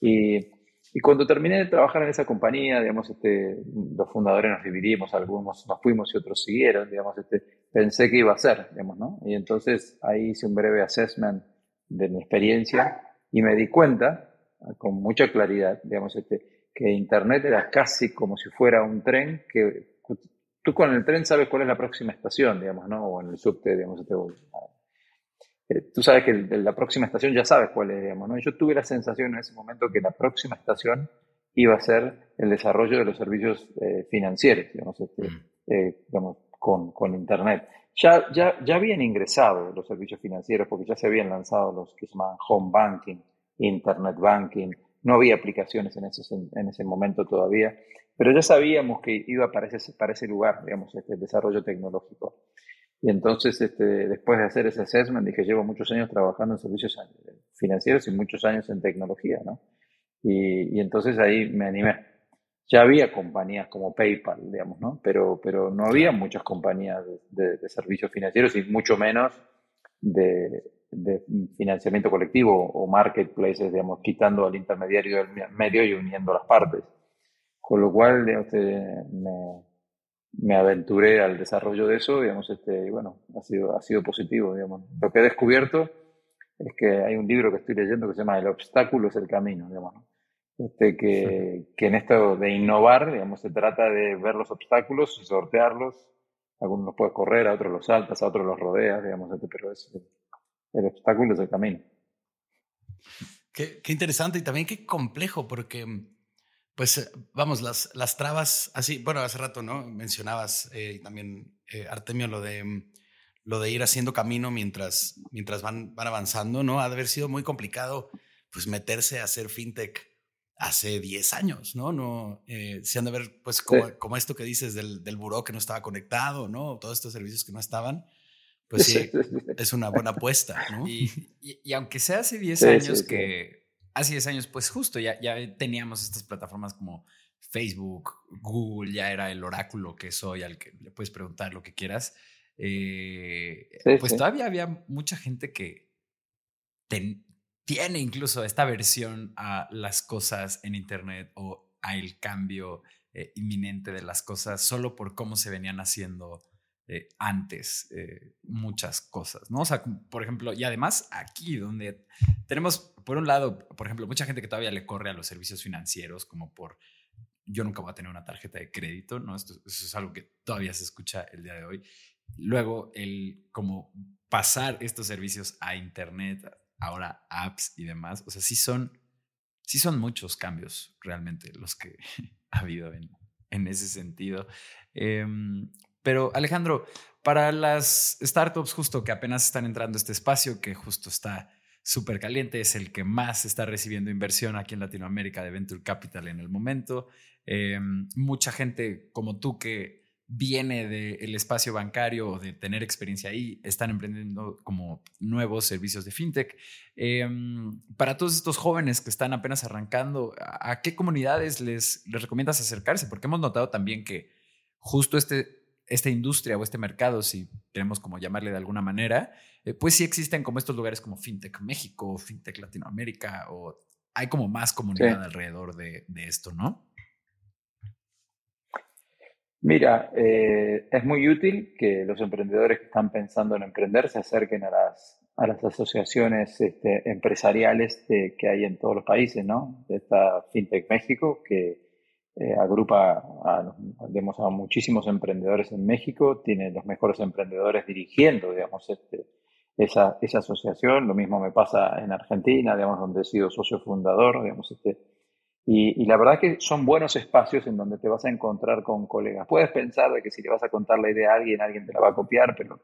Y, y cuando terminé de trabajar en esa compañía, digamos, este, los fundadores nos dividimos, algunos nos fuimos y otros siguieron, digamos, este, pensé que iba a ser, digamos, ¿no? Y entonces ahí hice un breve assessment de mi experiencia y me di cuenta, con mucha claridad, digamos, este, que Internet era casi como si fuera un tren que tú con el tren sabes cuál es la próxima estación, digamos, ¿no? O en el subte, digamos, este, eh, tú sabes que la próxima estación ya sabes cuál es, digamos, ¿no? yo tuve la sensación en ese momento que la próxima estación iba a ser el desarrollo de los servicios eh, financieros, digamos, este, mm. eh, digamos con, con, Internet. Ya, ya, ya habían ingresado los servicios financieros porque ya se habían lanzado los que se llaman home banking, internet banking, no había aplicaciones en ese, en ese momento todavía, pero ya sabíamos que iba para ese, para ese lugar, digamos, este, el desarrollo tecnológico. Y entonces, este, después de hacer ese assessment, dije, llevo muchos años trabajando en servicios financieros y muchos años en tecnología, ¿no? Y, y entonces ahí me animé. Ya había compañías como PayPal, digamos, ¿no? Pero, pero no había muchas compañías de, de servicios financieros y mucho menos de, de financiamiento colectivo o marketplaces, digamos, quitando al intermediario del medio y uniendo las partes. Con lo cual, este, me, me, aventuré al desarrollo de eso, digamos, este, y bueno, ha sido, ha sido positivo, digamos. Lo que he descubierto es que hay un libro que estoy leyendo que se llama El obstáculo es el camino, digamos, este, que, que en esto de innovar, digamos, se trata de ver los obstáculos y sortearlos. Algunos los puedes correr, a otros los saltas, a otros los rodeas, digamos, este, pero es, el obstáculo es el camino. Qué, interesante y también qué complejo, porque, pues, eh, vamos, las, las trabas, así, bueno, hace rato, ¿no? Mencionabas eh, también, eh, Artemio, lo de, lo de ir haciendo camino mientras, mientras van, van avanzando, ¿no? Ha de haber sido muy complicado, pues, meterse a hacer fintech hace 10 años, ¿no? no se han de ver, pues, como, como, esto que dices del, del buró que no estaba conectado, ¿no? Todos estos servicios que no estaban pues sí, es una buena apuesta, ¿no? Y, y, aunque sea hace 10 años que, hace 10 años, pues justo ya, ya teníamos estas plataformas como Facebook, Google, ya era el oráculo que soy, al que le puedes preguntar lo que quieras. Eh, pues todavía había mucha gente que tiene incluso esta versión a las cosas en Internet o al cambio eh, inminente de las cosas solo por cómo se venían haciendo antes eh, muchas cosas, ¿no? O sea, por ejemplo, y además aquí donde tenemos, por un lado, por ejemplo, mucha gente que todavía le corre a los servicios financieros como por, yo nunca voy a tener una tarjeta de crédito, ¿no? Esto, eso es algo que todavía se escucha el día de hoy. Luego, el como pasar estos servicios a Internet, ahora apps y demás, o sea, sí son, sí son muchos cambios realmente los que ha habido en, en ese sentido. Eh, pero Alejandro, para las startups justo que apenas están entrando a este espacio, que justo está súper caliente, es el que más está recibiendo inversión aquí en Latinoamérica de Venture Capital en el momento. Eh, mucha gente como tú que viene del espacio bancario o de tener experiencia ahí, están emprendiendo como nuevos servicios de fintech. Eh, para todos estos jóvenes que están apenas arrancando, ¿a qué comunidades les, les recomiendas acercarse? Porque hemos notado también que justo este esta industria o este mercado, si queremos como llamarle de alguna manera, eh, pues sí existen como estos lugares como FinTech México, FinTech Latinoamérica, o hay como más comunidad alrededor de, esto, ¿no? Mira, eh, es muy útil que los emprendedores que están pensando en emprender se acerquen a las, a las asociaciones este, empresariales que hay en todos los países, ¿no? Esta FinTech México, que eh, agrupa a, digamos, a muchísimos emprendedores en México, tiene los mejores emprendedores dirigiendo, digamos, este, esa, esa asociación. Lo mismo me pasa en Argentina, digamos, donde he sido socio fundador, digamos, este, y, y, la verdad que son buenos espacios en donde te vas a encontrar con colegas. Puedes pensar de que si le vas a contar la idea a alguien, alguien te la va a copiar, pero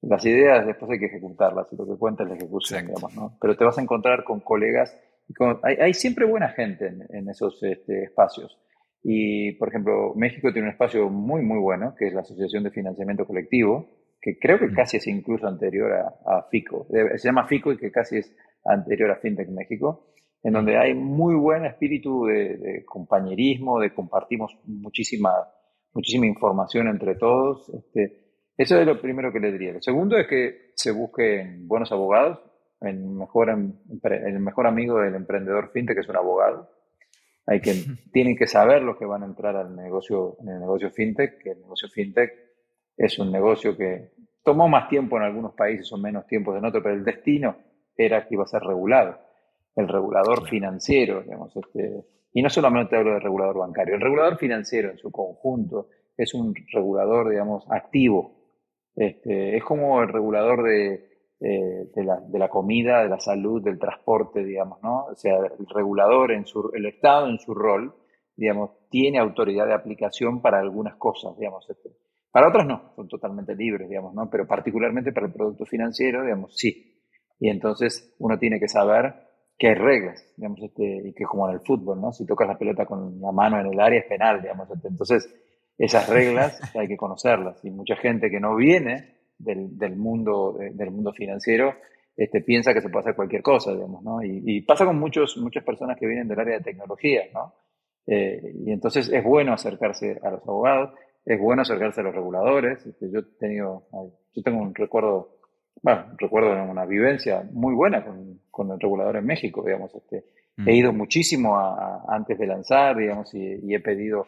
las ideas después hay que ejecutarlas y lo que cuenta es la ejecución, digamos, ¿no? Pero te vas a encontrar con colegas. hay, hay, siempre buena gente en, en esos este, espacios. Y, por ejemplo, México tiene un espacio muy, muy bueno, que es la Asociación de Financiamiento Colectivo, que creo que casi es incluso anterior a, FICO. Se llama FICO y que casi es anterior a FinTech México, en donde hay muy buen espíritu de, compañerismo, de compartimos muchísima, muchísima información entre todos. Este, eso es lo primero que le diría. Lo segundo es que se busquen buenos abogados. El mejor, el mejor amigo del emprendedor FinTech es un abogado hay que, tienen que saber los que van a entrar al negocio, en el negocio fintech, que el negocio fintech es un negocio que tomó más tiempo en algunos países o menos tiempo en otros, pero el destino era que iba a ser regulado. El regulador financiero, digamos, este, y no solamente hablo del regulador bancario, el regulador financiero en su conjunto es un regulador, digamos, activo. Este, es como el regulador de, eh, de, la, de, la, comida, de la salud, del transporte, digamos, ¿no? O sea, el regulador, en su, el Estado en su rol, digamos, tiene autoridad de aplicación para algunas cosas, digamos. Este, para otras no, son totalmente libres, digamos, ¿no? Pero particularmente para el producto financiero, digamos, sí. Y entonces uno tiene que saber que hay reglas, digamos, este, y que como en el fútbol, ¿no? Si tocas la pelota con la mano en el área es penal, digamos. Este. Entonces, esas reglas hay que conocerlas. Y mucha gente que no viene del, del mundo, del mundo financiero este, piensa que se puede hacer cualquier cosa, digamos, ¿no? Y, pasa con muchos, muchas personas que vienen del área de tecnología, ¿no? Eh, y entonces es bueno acercarse a los abogados, es bueno acercarse a los reguladores. Este, yo, he tenido, yo tengo un recuerdo bueno, recuerdo una vivencia muy buena con, con el regulador en México, digamos, este, he mm. ido muchísimo antes de lanzar, digamos, y, he pedido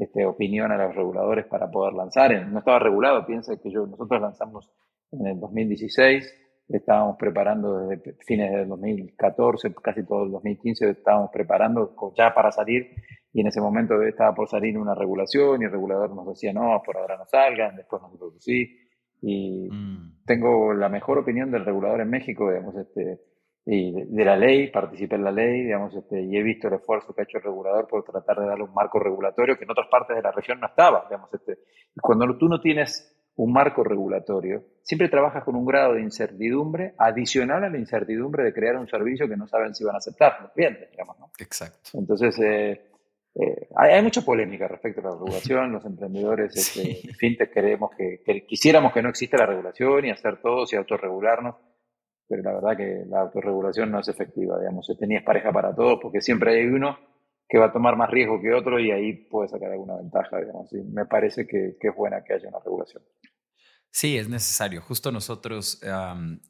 este, opinión a los reguladores para poder lanzar. No estaba regulado, piensa que yo, nosotros lanzamos en el 2016, estábamos preparando desde fines del 2014, casi todo el 2015, estábamos preparando ya para salir y en ese momento estaba por salir una regulación y el regulador nos decía, no, por ahora no salgan, después nosotros sí. Y mm. tengo la mejor opinión del regulador en México, digamos, este, y de, la ley, participé en la ley, digamos, este, y he visto el esfuerzo que ha hecho el regulador por tratar de darle un marco regulatorio que en otras partes de la región no estaba, digamos, este. Cuando tú no tienes un marco regulatorio, siempre trabajas con un grado de incertidumbre adicional a la incertidumbre de crear un servicio que no saben si van a aceptar los clientes, digamos, ¿no? Exacto. Entonces, eh, eh, hay, mucha polémica respecto a la regulación. Los emprendedores este, fintech queremos que, quisiéramos que no exista la regulación y hacer todo y autorregularnos, pero la verdad que la autorregulación no es efectiva. Digamos, tenías pareja para todos porque siempre hay uno que va a tomar más riesgo que otro y ahí puede sacar alguna ventaja. Digamos, y me parece que, es buena que haya una regulación. Sí, es necesario. Justo nosotros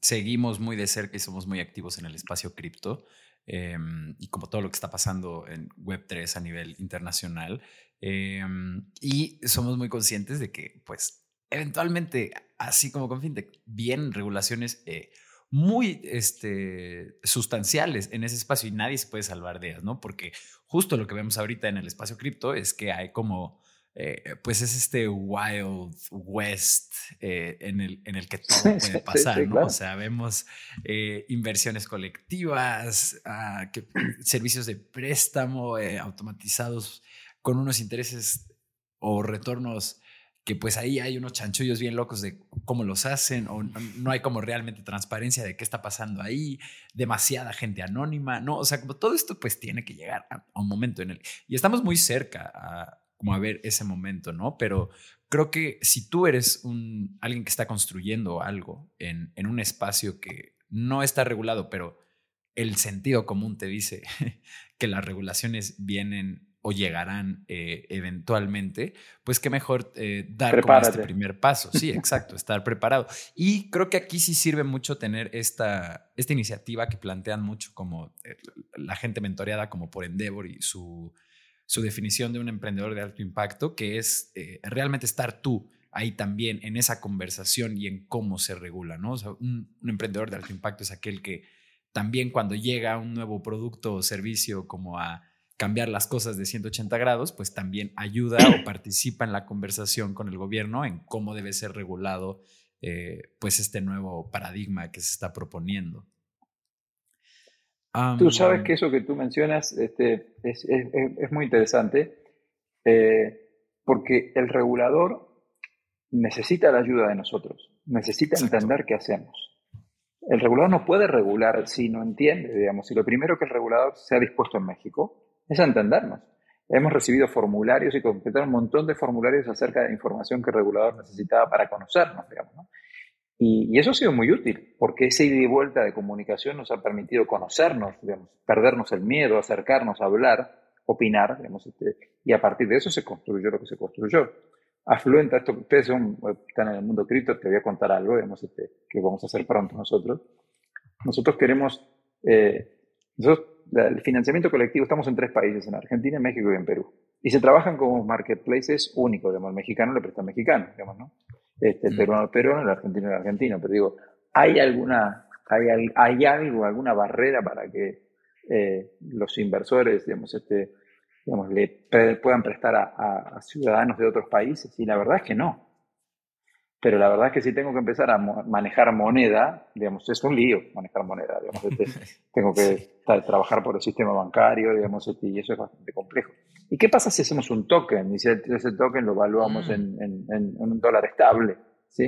seguimos muy de cerca y somos muy activos en el espacio cripto. Em, y como todo lo que está pasando en Web3 a nivel internacional. Em, y somos muy conscientes de que, pues, eventualmente, así como con FinTech, vienen regulaciones eh, muy este, sustanciales en ese espacio y nadie se puede salvar de ellas, ¿no? Porque justo lo que vemos ahorita en el espacio cripto es que hay como eh, pues es este Wild West eh, en, el, en el que todo puede pasar, ¿no? O sea, vemos eh, inversiones colectivas, ah, servicios de préstamo automatizados con unos intereses o retornos que pues ahí hay unos chanchullos bien locos de cómo los hacen o no hay como realmente transparencia de qué está pasando ahí, demasiada gente anónima, ¿no? O sea, como todo esto pues tiene que llegar a, un momento en el... Y estamos muy cerca a, como a ver ese momento, ¿no? Pero creo que si tú eres un, alguien que está construyendo algo en, en un espacio que no está regulado, pero el sentido común te dice que las regulaciones vienen o llegarán eh, eventualmente, pues qué mejor eh, dar como este primer paso. Sí, exacto, estar preparado. Y creo que aquí sí sirve mucho tener esta, esta iniciativa que plantean mucho como eh, la gente mentoreada como por Endeavor y su su definición de un emprendedor de alto impacto, que es realmente estar tú ahí también en esa conversación y en cómo se regula, ¿no? un, emprendedor de alto impacto es aquel que también cuando llega un nuevo producto o servicio como a cambiar las cosas de 180 grados, pues también ayuda o participa en la conversación con el gobierno en cómo debe ser regulado eh, pues este nuevo paradigma que se está proponiendo. Tú sabes que eso que tú mencionas este, es, muy interesante eh, porque el regulador necesita la ayuda de nosotros, necesita entender qué hacemos. El regulador no puede regular si no entiende, digamos, y lo primero que el regulador se ha dispuesto en México es entendernos. Hemos recibido formularios y completar un montón de formularios acerca de información que el regulador necesitaba para conocernos, digamos. ¿no? Y, eso ha sido muy útil, porque esa ida y vuelta de comunicación nos ha permitido conocernos, digamos, perdernos el miedo, acercarnos, hablar, opinar, digamos, este, y a partir de eso se construyó lo que se construyó. Afluenta esto, ustedes son, están en el mundo cripto, te voy a contar algo, digamos, este, que vamos a hacer pronto nosotros. Nosotros queremos, eh, nosotros, el financiamiento colectivo, estamos en tres países, en Argentina, en México y en Perú. Y se trabajan como marketplaces únicos, digamos, el mexicano le presta al mexicano, digamos, ¿no? este, mm. peruano peruano, el argentino el argentino. Pero digo, ¿hay alguna, hay, hay algo, alguna barrera para que eh, los inversores, digamos, este, digamos, le puedan prestar a, ciudadanos de otros países? Y la verdad es que no. Pero la verdad es que si tengo que empezar a manejar moneda, digamos, es un lío manejar moneda. Digamos, este, tengo que trabajar por el sistema bancario, digamos, este, y eso es bastante complejo. ¿Y qué pasa si hacemos un token? Y si ese token lo evaluamos mm. en, un dólar estable, ¿sí?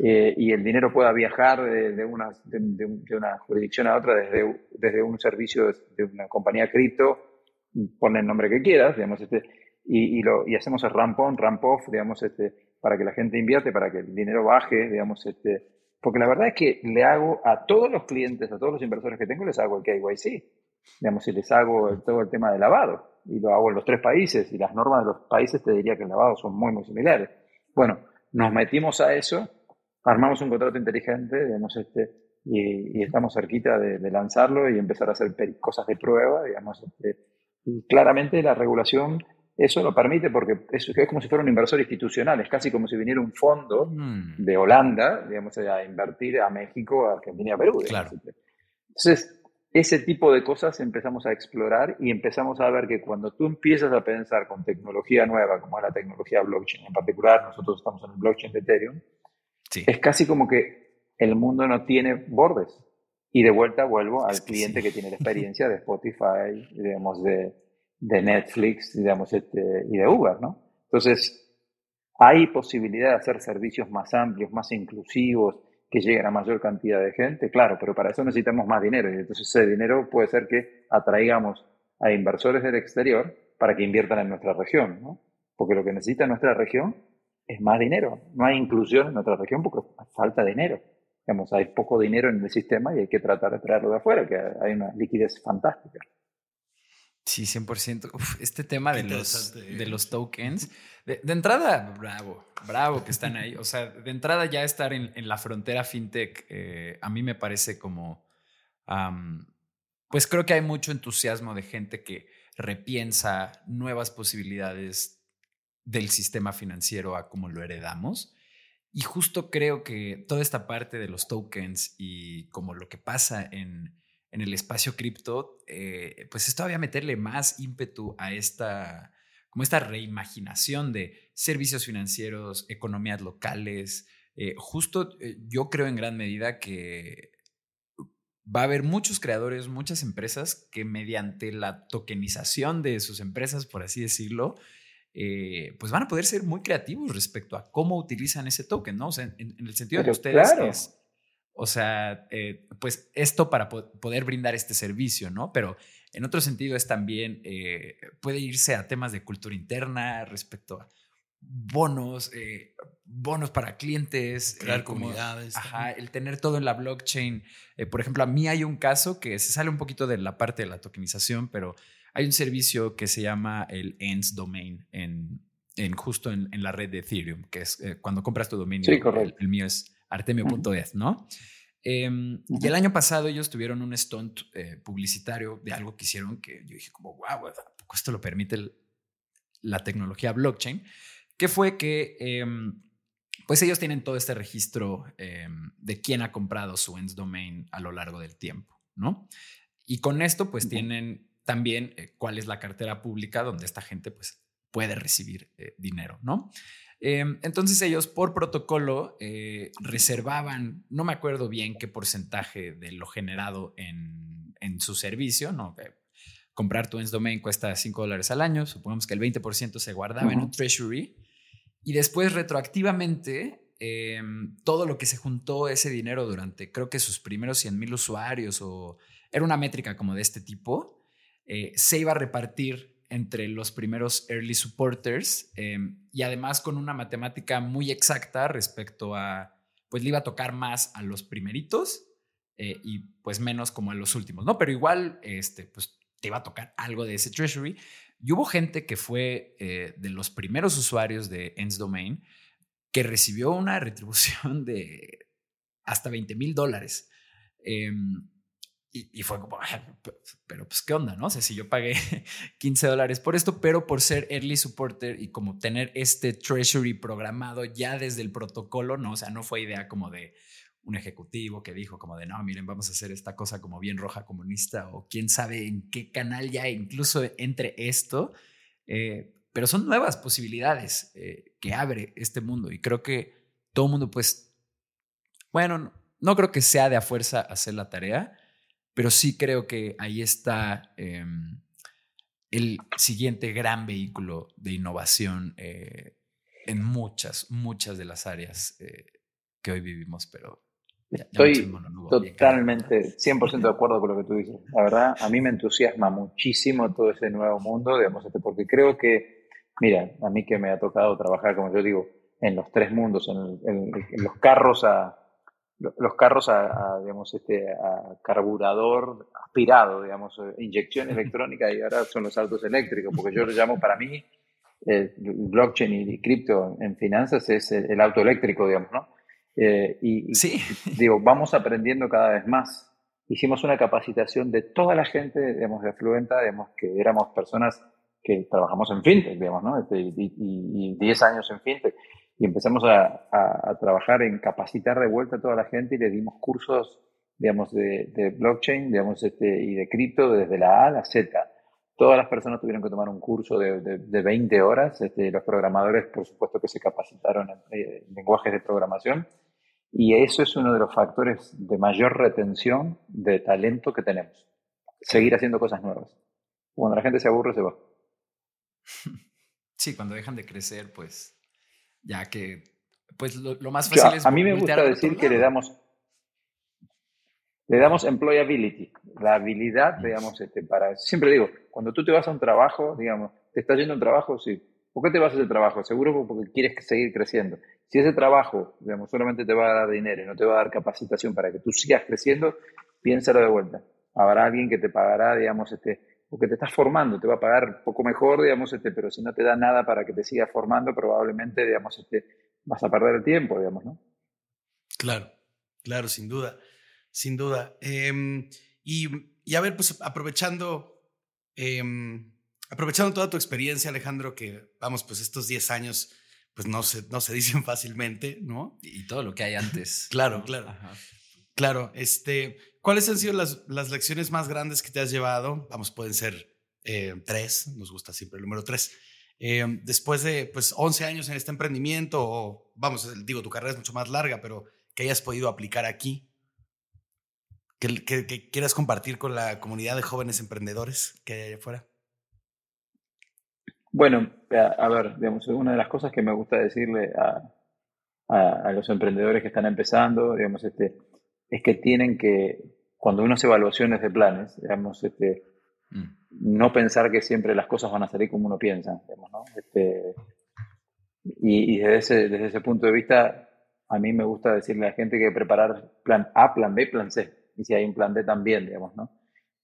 Eh, y el dinero pueda viajar de, una, de, una jurisdicción a otra desde, desde un servicio de una compañía cripto, pone el nombre que quieras, digamos, este, y, y, lo, y hacemos el ramp on, ramp off, digamos, este, para que la gente invierte, para que el dinero baje, digamos, este, porque la verdad es que le hago a todos los clientes, a todos los inversores que tengo, les hago el KYC. Digamos, si les hago todo el tema de lavado, y lo hago en los tres países, y las normas de los países te diría que el lavado son muy, muy similares. Bueno, nos metimos a eso, armamos un contrato inteligente, digamos, este, y, estamos cerquita de, lanzarlo y empezar a hacer cosas de prueba, digamos. Este, y claramente la regulación eso lo permite porque es, es, como si fuera un inversor institucional, es casi como si viniera un fondo mm. de Holanda, digamos, a invertir a México, a Argentina, a Perú. Claro. Entonces, ese tipo de cosas empezamos a explorar y empezamos a ver que cuando tú empiezas a pensar con tecnología nueva, como es la tecnología blockchain, en particular nosotros estamos en el blockchain de Ethereum, es casi como que el mundo no tiene bordes. Y de vuelta vuelvo al cliente que tiene la experiencia de Spotify, digamos, de, de Netflix, digamos, este, y de Uber, ¿no? Entonces, hay posibilidad de hacer servicios más amplios, más inclusivos, que lleguen a mayor cantidad de gente, claro, pero para eso necesitamos más dinero y entonces ese dinero puede ser que atraigamos a inversores del exterior para que inviertan en nuestra región, ¿no? Porque lo que necesita nuestra región es más dinero. No hay inclusión en nuestra región porque falta dinero. Digamos, hay poco dinero en el sistema y hay que tratar de traerlo de afuera, que hay una liquidez fantástica. Sí, 100%. este tema de los, de los tokens, de, entrada, bravo, bravo que están ahí. O sea, de entrada ya estar en, la frontera fintech, eh, a mí me parece como, pues creo que hay mucho entusiasmo de gente que repiensa nuevas posibilidades del sistema financiero a como lo heredamos. Y justo creo que toda esta parte de los tokens y como lo que pasa en en el espacio cripto, eh, pues es todavía meterle más ímpetu a esta, como esta reimaginación de servicios financieros, economías locales. Eh, justo eh, yo creo en gran medida que va a haber muchos creadores, muchas empresas que mediante la tokenización de sus empresas, por así decirlo, pues van a poder ser muy creativos respecto a cómo utilizan ese token, ¿no? O sea, en, el sentido de ustedes o sea, eh, pues esto para poder brindar este servicio, ¿no? Pero en otro sentido es también, eh, puede irse a temas de cultura interna respecto a bonos, eh, bonos para clientes. Crear comunidades. Ajá, el tener todo en la blockchain. por ejemplo, a mí hay un caso que se sale un poquito de la parte de la tokenización, pero hay un servicio que se llama el ENS Domain en, en justo en, la red de Ethereum, que es cuando compras tu dominio. Sí, correcto. el mío es artemio.es, ¿no? Em, y el año pasado ellos tuvieron un stunt eh, publicitario de algo que hicieron que yo dije como, wow, esto lo permite la tecnología blockchain? Que fue que, em, pues ellos tienen todo este registro em, de quién ha comprado su ends domain a lo largo del tiempo, ¿no? Y con esto, pues tienen también eh, cuál es la cartera pública donde esta gente, pues, puede recibir eh, dinero, ¿no? Em, entonces ellos por protocolo eh, reservaban, no me acuerdo bien qué porcentaje de lo generado en, en su servicio, ¿no? comprar tu Domain cuesta 5 dólares al año, supongamos que el 20% se guardaba en un treasury y después retroactivamente em, todo lo que se juntó ese dinero durante creo que sus primeros 100 mil usuarios o era una métrica como de este tipo, eh, se iba a repartir entre los primeros early supporters em, y además con una matemática muy exacta respecto a, pues le iba a tocar más a los primeritos eh, y pues menos como a los últimos, ¿no? Pero igual, este, pues te iba a tocar algo de ese treasury. Y hubo gente que fue eh, de los primeros usuarios de Ends Domain que recibió una retribución de hasta 20 mil dólares. Y, fue como, pero pues qué onda, ¿no? O sea, si yo pagué 15 dólares por esto, pero por ser early supporter y como tener este treasury programado ya desde el protocolo, ¿no? O sea, no fue idea como de un ejecutivo que dijo como de, no, miren, vamos a hacer esta cosa como bien roja comunista o quién sabe en qué canal ya incluso entre esto. Eh, pero son nuevas posibilidades eh, que abre este mundo y creo que todo el mundo pues, bueno, no, no creo que sea de a fuerza hacer la tarea pero sí creo que ahí está em, el siguiente gran vehículo de innovación eh, en muchas, muchas de las áreas eh, que hoy vivimos, pero... Estoy totalmente, 100% de acuerdo con lo que tú dices. La verdad, a mí me entusiasma muchísimo todo ese nuevo mundo, digamos, este, porque creo que, mira, a mí que me ha tocado trabajar, como yo digo, en los tres mundos, en, los carros a los carros a, digamos este a carburador aspirado digamos inyección electrónica y ahora son los autos eléctricos porque yo lo llamo para mí el blockchain y cripto en finanzas es el, auto eléctrico, digamos, ¿no? Eh, y, sí. digo, vamos aprendiendo cada vez más. Hicimos una capacitación de toda la gente, digamos, de Fluenta, digamos, que éramos personas que trabajamos en fintech, digamos, ¿no? Este, y 10 años en fintech. Y empezamos a, a, trabajar en capacitar de vuelta a toda la gente y le dimos cursos, digamos, de, de blockchain, digamos, este, y de cripto desde la A a la Z Todas las personas tuvieron que tomar un curso de, de, 20 horas. Este, los programadores, por supuesto, que se capacitaron eh, en, lenguajes de programación. Y eso es uno de los factores de mayor retención de talento que tenemos. Seguir haciendo cosas nuevas. Cuando la gente se aburre, se va. Sí, cuando dejan de crecer, pues ya que pues lo, más fácil es... A mí me gusta decir que le damos le damos employability, la habilidad, digamos, este, para, siempre digo, cuando tú te vas a un trabajo, digamos, te estás yendo a un trabajo, sí. ¿Por qué te vas a ese trabajo? Seguro porque quieres seguir creciendo. Si ese trabajo, digamos, solamente te va a dar dinero y no te va a dar capacitación para que tú sigas creciendo, piénsalo de vuelta. Habrá alguien que te pagará, digamos, este, porque te estás formando, te va a pagar poco mejor, digamos, este, pero si no te da nada para que te sigas formando, probablemente, digamos, este, vas a perder el tiempo, digamos, ¿no? Claro, claro, sin duda sin duda. Em, y, y, a ver, pues aprovechando, em, aprovechando toda tu experiencia, Alejandro, que vamos, pues estos 10 años, pues no se, no se dicen fácilmente, ¿no? Y todo lo que hay antes. claro, claro. Claro, este, ¿cuáles han sido las, las, lecciones más grandes que te has llevado? Vamos, pueden ser eh, tres, nos gusta siempre el número tres. Em, después de pues 11 años en este emprendimiento, o vamos, digo, tu carrera es mucho más larga, pero que hayas podido aplicar aquí, que, quieras compartir con la comunidad de jóvenes emprendedores que hay allá afuera? Bueno, a, ver, digamos, una de las cosas que me gusta decirle a, a, los emprendedores que están empezando, digamos, este, es que tienen que, cuando uno hace evaluaciones de planes, digamos, este, mm. no pensar que siempre las cosas van a salir como uno piensa, digamos, ¿no? Este, y, y desde, ese, desde ese punto de vista, a mí me gusta decirle a la gente que preparar plan A, plan B, plan C y si hay un plan D también, digamos, ¿no?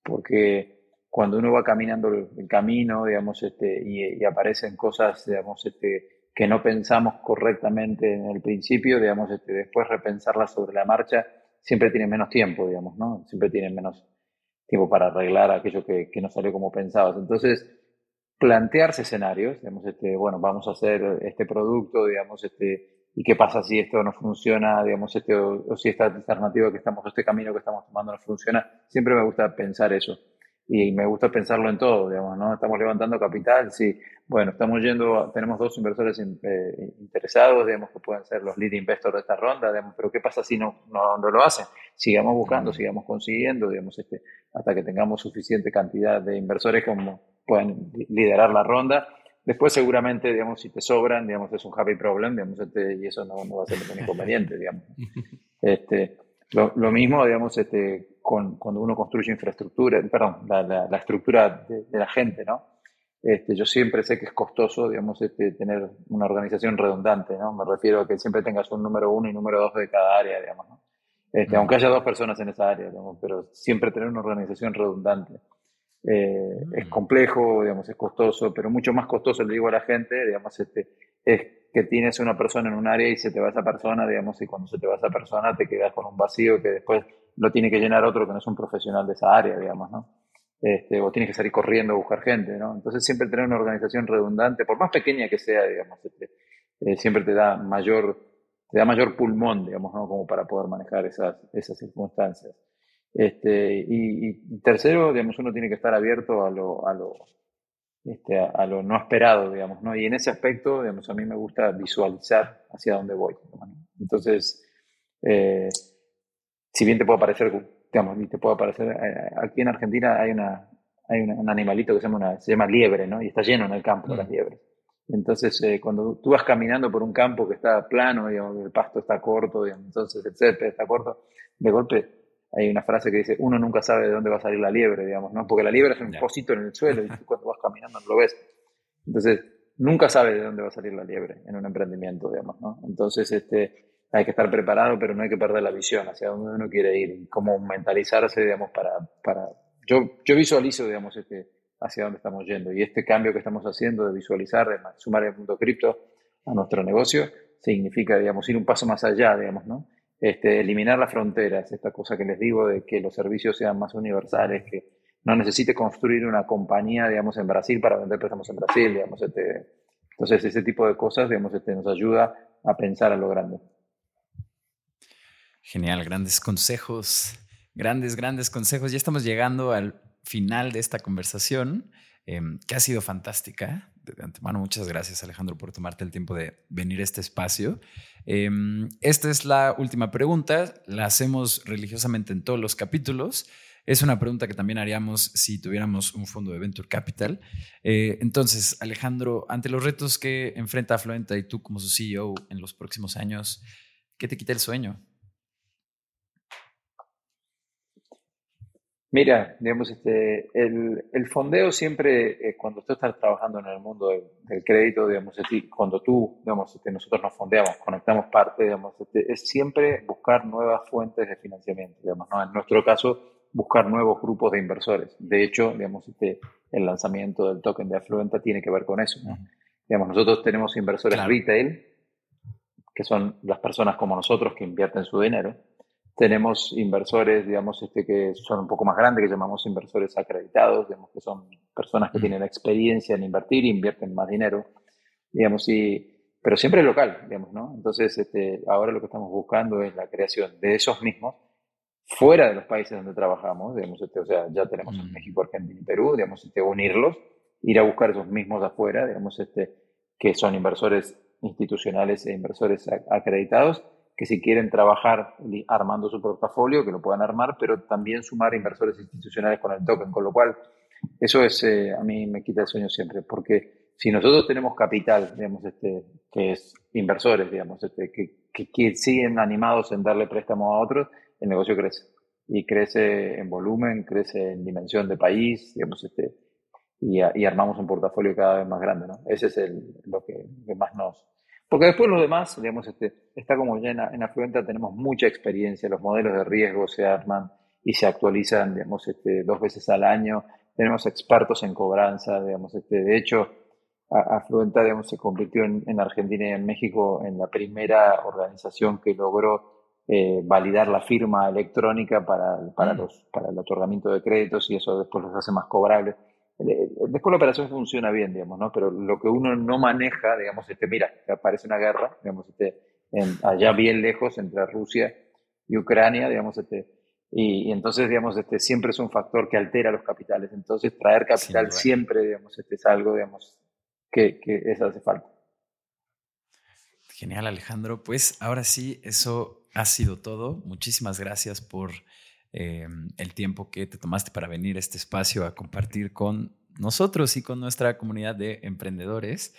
Porque cuando uno va caminando el, camino, digamos, este, y, aparecen cosas, digamos, este, que no pensamos correctamente en el principio, digamos, este, después repensarlas sobre la marcha, siempre tiene menos tiempo, digamos, ¿no? Siempre tiene menos tiempo para arreglar aquello que, que no salió como pensabas. Entonces, plantearse escenarios, digamos, este, bueno, vamos a hacer este producto, digamos, este, y qué pasa si esto no funciona, digamos, este, o, si esta alternativa que estamos, este camino que estamos tomando no funciona. Siempre me gusta pensar eso. Y me gusta pensarlo en todo, digamos, ¿no? Estamos levantando capital, sí. Bueno, estamos yendo, tenemos dos inversores eh, interesados, digamos, que pueden ser los lead investors de esta ronda, digamos, pero ¿qué pasa si no, no, no lo hacen? Sigamos buscando, sigamos consiguiendo, digamos, este, hasta que tengamos suficiente cantidad de inversores como puedan liderar la ronda Después seguramente, digamos, si te sobran, digamos, es un happy problem, digamos, este, y eso no, va a ser un inconveniente, digamos. Este, lo, mismo, digamos, este, con, cuando uno construye infraestructura, perdón, la, la, estructura de, la gente, ¿no? Este, yo siempre sé que es costoso, digamos, este, tener una organización redundante, ¿no? Me refiero a que siempre tengas un número uno y número dos de cada área, digamos, ¿no? Este, aunque haya dos personas en esa área, digamos, pero siempre tener una organización redundante. Eh, es mm. complejo, digamos, es costoso, pero mucho más costoso, le digo a la gente, digamos, este, es que tienes una persona en un área y se te va esa persona, digamos, y cuando se te va esa persona te quedas con un vacío que después lo tiene que llenar otro que no es un profesional de esa área, digamos, ¿no? Este, o tienes que salir corriendo a buscar gente, ¿no? Entonces siempre tener una organización redundante, por más pequeña que sea, digamos, este, eh, siempre te da mayor, te da mayor pulmón, digamos, ¿no? Como para poder manejar esas, esas circunstancias. Este, y, tercero, digamos, uno tiene que estar abierto a lo, a lo, este, a, lo no esperado, digamos, ¿no? Y en ese aspecto, digamos, a mí me gusta visualizar hacia dónde voy. Entonces, eh, si bien te puede parecer, digamos, te puede parecer, eh, aquí en Argentina hay una, hay un, animalito que se llama, se llama liebre, ¿no? Y está lleno en el campo de las mm. liebres. Entonces, eh, cuando tú vas caminando por un campo que está plano, digamos, el pasto está corto, entonces el césped está corto, de golpe hay una frase que dice, uno nunca sabe de dónde va a salir la liebre, digamos, ¿no? Porque la liebre es un pocito en el suelo y tú cuando vas caminando no lo ves. Entonces, nunca sabe de dónde va a salir la liebre en un emprendimiento, digamos, ¿no? Entonces, este, hay que estar preparado, pero no hay que perder la visión hacia dónde uno quiere ir y cómo mentalizarse, digamos, para... para yo, yo visualizo, digamos, este, hacia dónde estamos yendo. Y este cambio que estamos haciendo de visualizar, de sumar el mundo cripto a nuestro negocio, significa, digamos, ir un paso más allá, digamos, ¿no? Este, eliminar las fronteras, esta cosa que les digo de que los servicios sean más universales, que no necesite construir una compañía, digamos, en Brasil para vender préstamos en Brasil, digamos, este, entonces ese tipo de cosas, digamos, este, nos ayuda a pensar a lo grande. Genial, grandes consejos, grandes, grandes consejos. Ya estamos llegando al final de esta conversación, em, que ha sido fantástica. De antemano, muchas gracias Alejandro por tomarte el tiempo de venir a este espacio. Em, esta es la última pregunta, la hacemos religiosamente en todos los capítulos. Es una pregunta que también haríamos si tuviéramos un fondo de Venture Capital. Eh, entonces, Alejandro, ante los retos que enfrenta Afluenta y tú como su CEO en los próximos años, ¿qué te quita el sueño? Mira, digamos, este, el, el fondeo siempre, eh, cuando tú estás trabajando en el mundo del, crédito, digamos, cuando tú, digamos, este, nosotros nos fondeamos, conectamos parte, digamos, este, es siempre buscar nuevas fuentes de financiamiento, digamos, ¿no? En nuestro caso, buscar nuevos grupos de inversores. De hecho, digamos, este, el lanzamiento del token de Afluenta tiene que ver con eso, ¿no? Digamos, nosotros tenemos inversores retail, que son las personas como nosotros que invierten su dinero, tenemos inversores, digamos, este, que son un poco más grandes, que llamamos inversores acreditados, digamos, que son personas que mm. tienen experiencia en invertir e invierten más dinero, digamos, y, pero siempre local, digamos, ¿no? Entonces, este, ahora lo que estamos buscando es la creación de esos mismos fuera de los países donde trabajamos, digamos, este, o sea, ya tenemos en mm. México, Argentina y Perú, digamos, este, unirlos, ir a buscar esos mismos afuera, digamos, este, que son inversores institucionales e inversores acreditados, que si quieren trabajar armando su portafolio, que lo puedan armar, pero también sumar inversores institucionales con el token, con lo cual eso es, eh, a mí me quita el sueño siempre, porque si nosotros tenemos capital, digamos, este, que es inversores, digamos, este, que, que, siguen animados en darle préstamo a otros, el negocio crece. Y crece en volumen, crece en dimensión de país, digamos, este, y, y armamos un portafolio cada vez más grande, ¿no? Ese es el, lo que más nos, porque después los demás, digamos, este, está como ya en, en Afluenta tenemos mucha experiencia, los modelos de riesgo se arman y se actualizan, digamos, este, dos veces al año. Tenemos expertos en cobranza, digamos, este, de hecho, Afluenta, digamos, se convirtió en, Argentina y en México en la primera organización que logró eh, validar la firma electrónica para, para, mm. los, para el otorgamiento de créditos y eso después los hace más cobrables. Después la operación funciona bien, digamos, ¿no? Pero lo que uno no maneja, digamos, este, mira, aparece una guerra, digamos, este, allá bien lejos entre Rusia y Ucrania, digamos, este, y, entonces, digamos, este, siempre es un factor que altera los capitales. Entonces, traer capital siempre, digamos, este, es algo, digamos, que, que eso hace falta. Genial, Alejandro. Pues ahora sí, eso ha sido todo. Muchísimas gracias por eh, el tiempo que te tomaste para venir a este espacio a compartir con nosotros y con nuestra comunidad de emprendedores.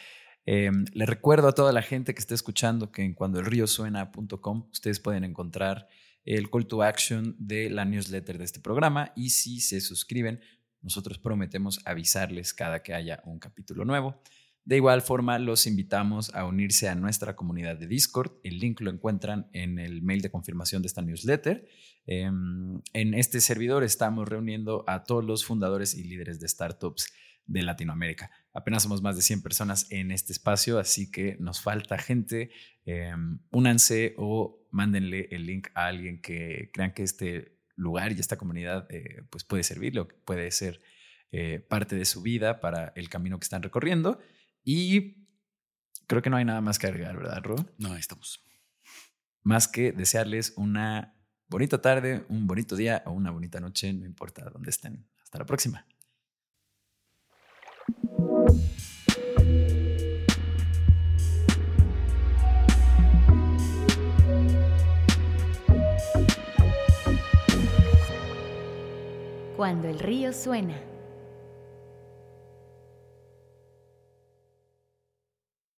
Eh, le recuerdo a toda la gente que esté escuchando que en cuandoelriosuena.com ustedes pueden encontrar el call to action de la newsletter de este programa y si se suscriben, nosotros prometemos avisarles cada que haya un capítulo nuevo. De igual forma, los invitamos a unirse a nuestra comunidad de Discord. El link lo encuentran en el mail de confirmación de esta newsletter. Em, en este servidor estamos reuniendo a todos los fundadores y líderes de startups de Latinoamérica. Apenas somos más de 100 personas en este espacio, así que nos falta gente. Em, únanse o mándenle el link a alguien que crean que este lugar y esta comunidad eh, pues puede servirle o puede ser eh, parte de su vida para el camino que están recorriendo. Y creo que no hay nada más que agregar, ¿verdad, Ro? No, estamos. Más que desearles una bonita tarde, un bonito día o una bonita noche, no importa dónde estén. Hasta la próxima. Cuando el río suena.